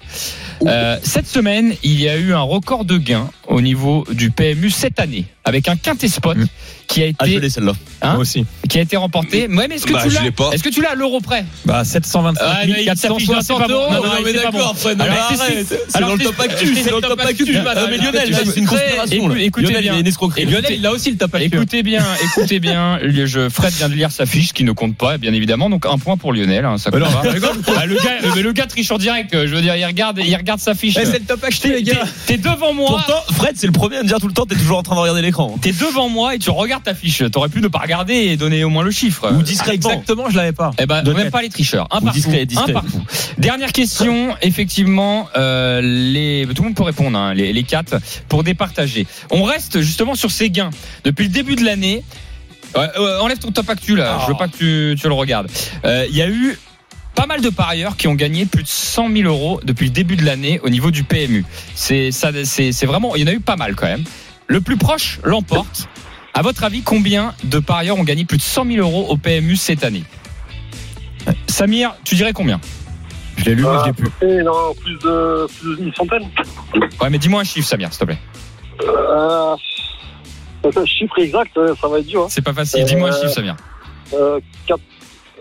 Euh, cette semaine, il y a eu un record de gains au niveau du PMU cette année, avec un quintet spot Mm. qui a Ah, je été, l'ai celle-là. Hein Moi aussi. qui a été remporté. Ouais, mais est-ce que Bah, tu je l'as l'ai pas. Est-ce que tu l'as à l'euro près Bah, 725 Ah, mais il s'affiche dans 460 c'est pas bon. euros. Non, non, mais d'accord, Fred, non, mais arrête. c'est- dans le top actu, c'est dans le top actu. tu Ah, mais Lionel, tu là, vas- c'est une conspiration. là. écoutez Lionel, bien. Lionel, il a aussi le tape à Écoutez bien, écoutez bien. Fred vient de lire sa fiche qui ne compte pas, bien évidemment. Donc un point pour Lionel. hein, ça compte Alors, pas. Ah, le gars, mais le gars triche en direct. Je veux dire, il regarde, il regarde sa fiche. Eh, c'est le top acheté, les gars. t'es devant moi. Pourtant, Fred, c'est le premier à me dire tout le temps, t'es toujours en train de regarder l'écran. T'es devant moi et tu regardes ta fiche. T'aurais pu ne pas regarder et donner au moins le chiffre. Ou discrètement. Exactement, je l'avais pas. Eh ben, même pas les tricheurs. Un Ou par discret, coup. discret. Un par coup. Dernière question. Effectivement, euh, les, tout le monde peut répondre, hein, les, les quatre, pour départager. On reste justement sur ces gains. Depuis le début de l'année, Ouais, euh, enlève ton top actu là. Je veux pas que tu, tu le regardes. Euh, Il y a eu pas mal de parieurs qui ont gagné plus de 100 000 euros depuis le début de l'année au niveau du PMU. C'est vraiment, il y en a eu pas mal quand même. Le plus proche l'emporte. À votre avis, combien de parieurs ont gagné plus de 100 000 euros au PMU cette année Samir, tu dirais combien Je l'ai lu, mais je l'ai plus. Et non, plus de, plus d'une centaine. Ouais, mais dis-moi un chiffre, Samir, s'il te plaît. Euh, un chiffre exact, euh, ça va être dur. Hein. C'est pas facile. Dis-moi un chiffre, Samir. Euh,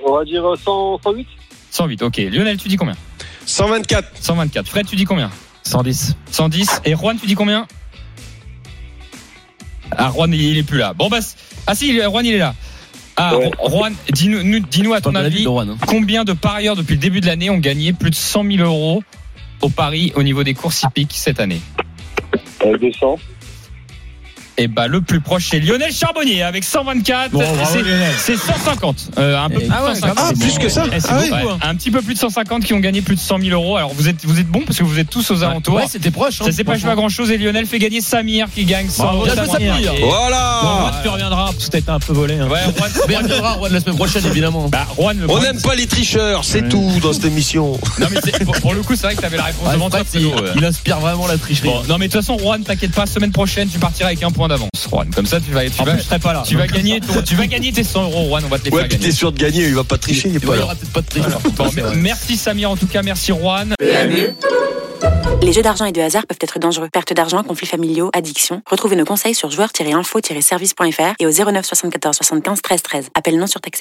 on va dire 100, 108 108, ok. Lionel, tu dis combien 124. 124. Fred, tu dis combien 110. 110. Et Juan, tu dis combien Ah, Juan, il il est plus là. Bon, bah. Ah, si, Juan, il est là. Ah, Ouais. Juan, dis-nous nous- dis-nous à ton avis, de hein. combien de parieurs depuis le début de l'année ont gagné plus de 100 000 euros au Paris au niveau des courses hippiques cette année? Euh, 200. Et bah, le plus proche, c'est Lionel Charbonnier avec 124. Bon, bravo, C'est- Lionel. c'est 150. Euh, un peu plus de Ah ouais, 150. Ah, plus que ça Eh, Ah ouais. Un petit peu plus de 150 qui ont gagné plus de 100 000 euros. Alors vous êtes vous êtes bons parce que vous êtes tous aux alentours. Ouais, c'était proche. hein, ça s'est pas joué à grand chose et Lionel fait gagner Samir qui gagne 100 Bravo, euros. Et- Bon, Voilà. Juan, tu reviendras parce que t'as été un peu volé. hein. Ouais, Juan, Mais il reviendra, la semaine prochaine, évidemment. bah, Juan, le On n'aime pas les tricheurs, c'est Ouais. tout dans cette émission. Non mais c'est- pour, pour le coup c'est vrai que t'avais la réponse Ouais, devant toi. Il inspire vraiment la tricherie. Bon, non mais de toute façon Juan t'inquiète pas semaine prochaine tu partiras avec un point d'avance Juan comme ça tu vas tu En vas, plus, je serai pas là. tu vas gagner ton- tu vas gagner tes 100 euros Juan on va te les Ouais, faire puis gagner t'es sûr de gagner, il va pas tricher, il est Il pas y là. aura peut-être pas de triche. Bon, merci Samir en tout cas merci Juan Les Les jeux d'argent et de hasard peuvent être dangereux. Perte d'argent, conflits familiaux, addiction. Retrouvez nos conseils sur joueurs-info-service.fr et au 09 74 75 13 13. Appel non surtaxé.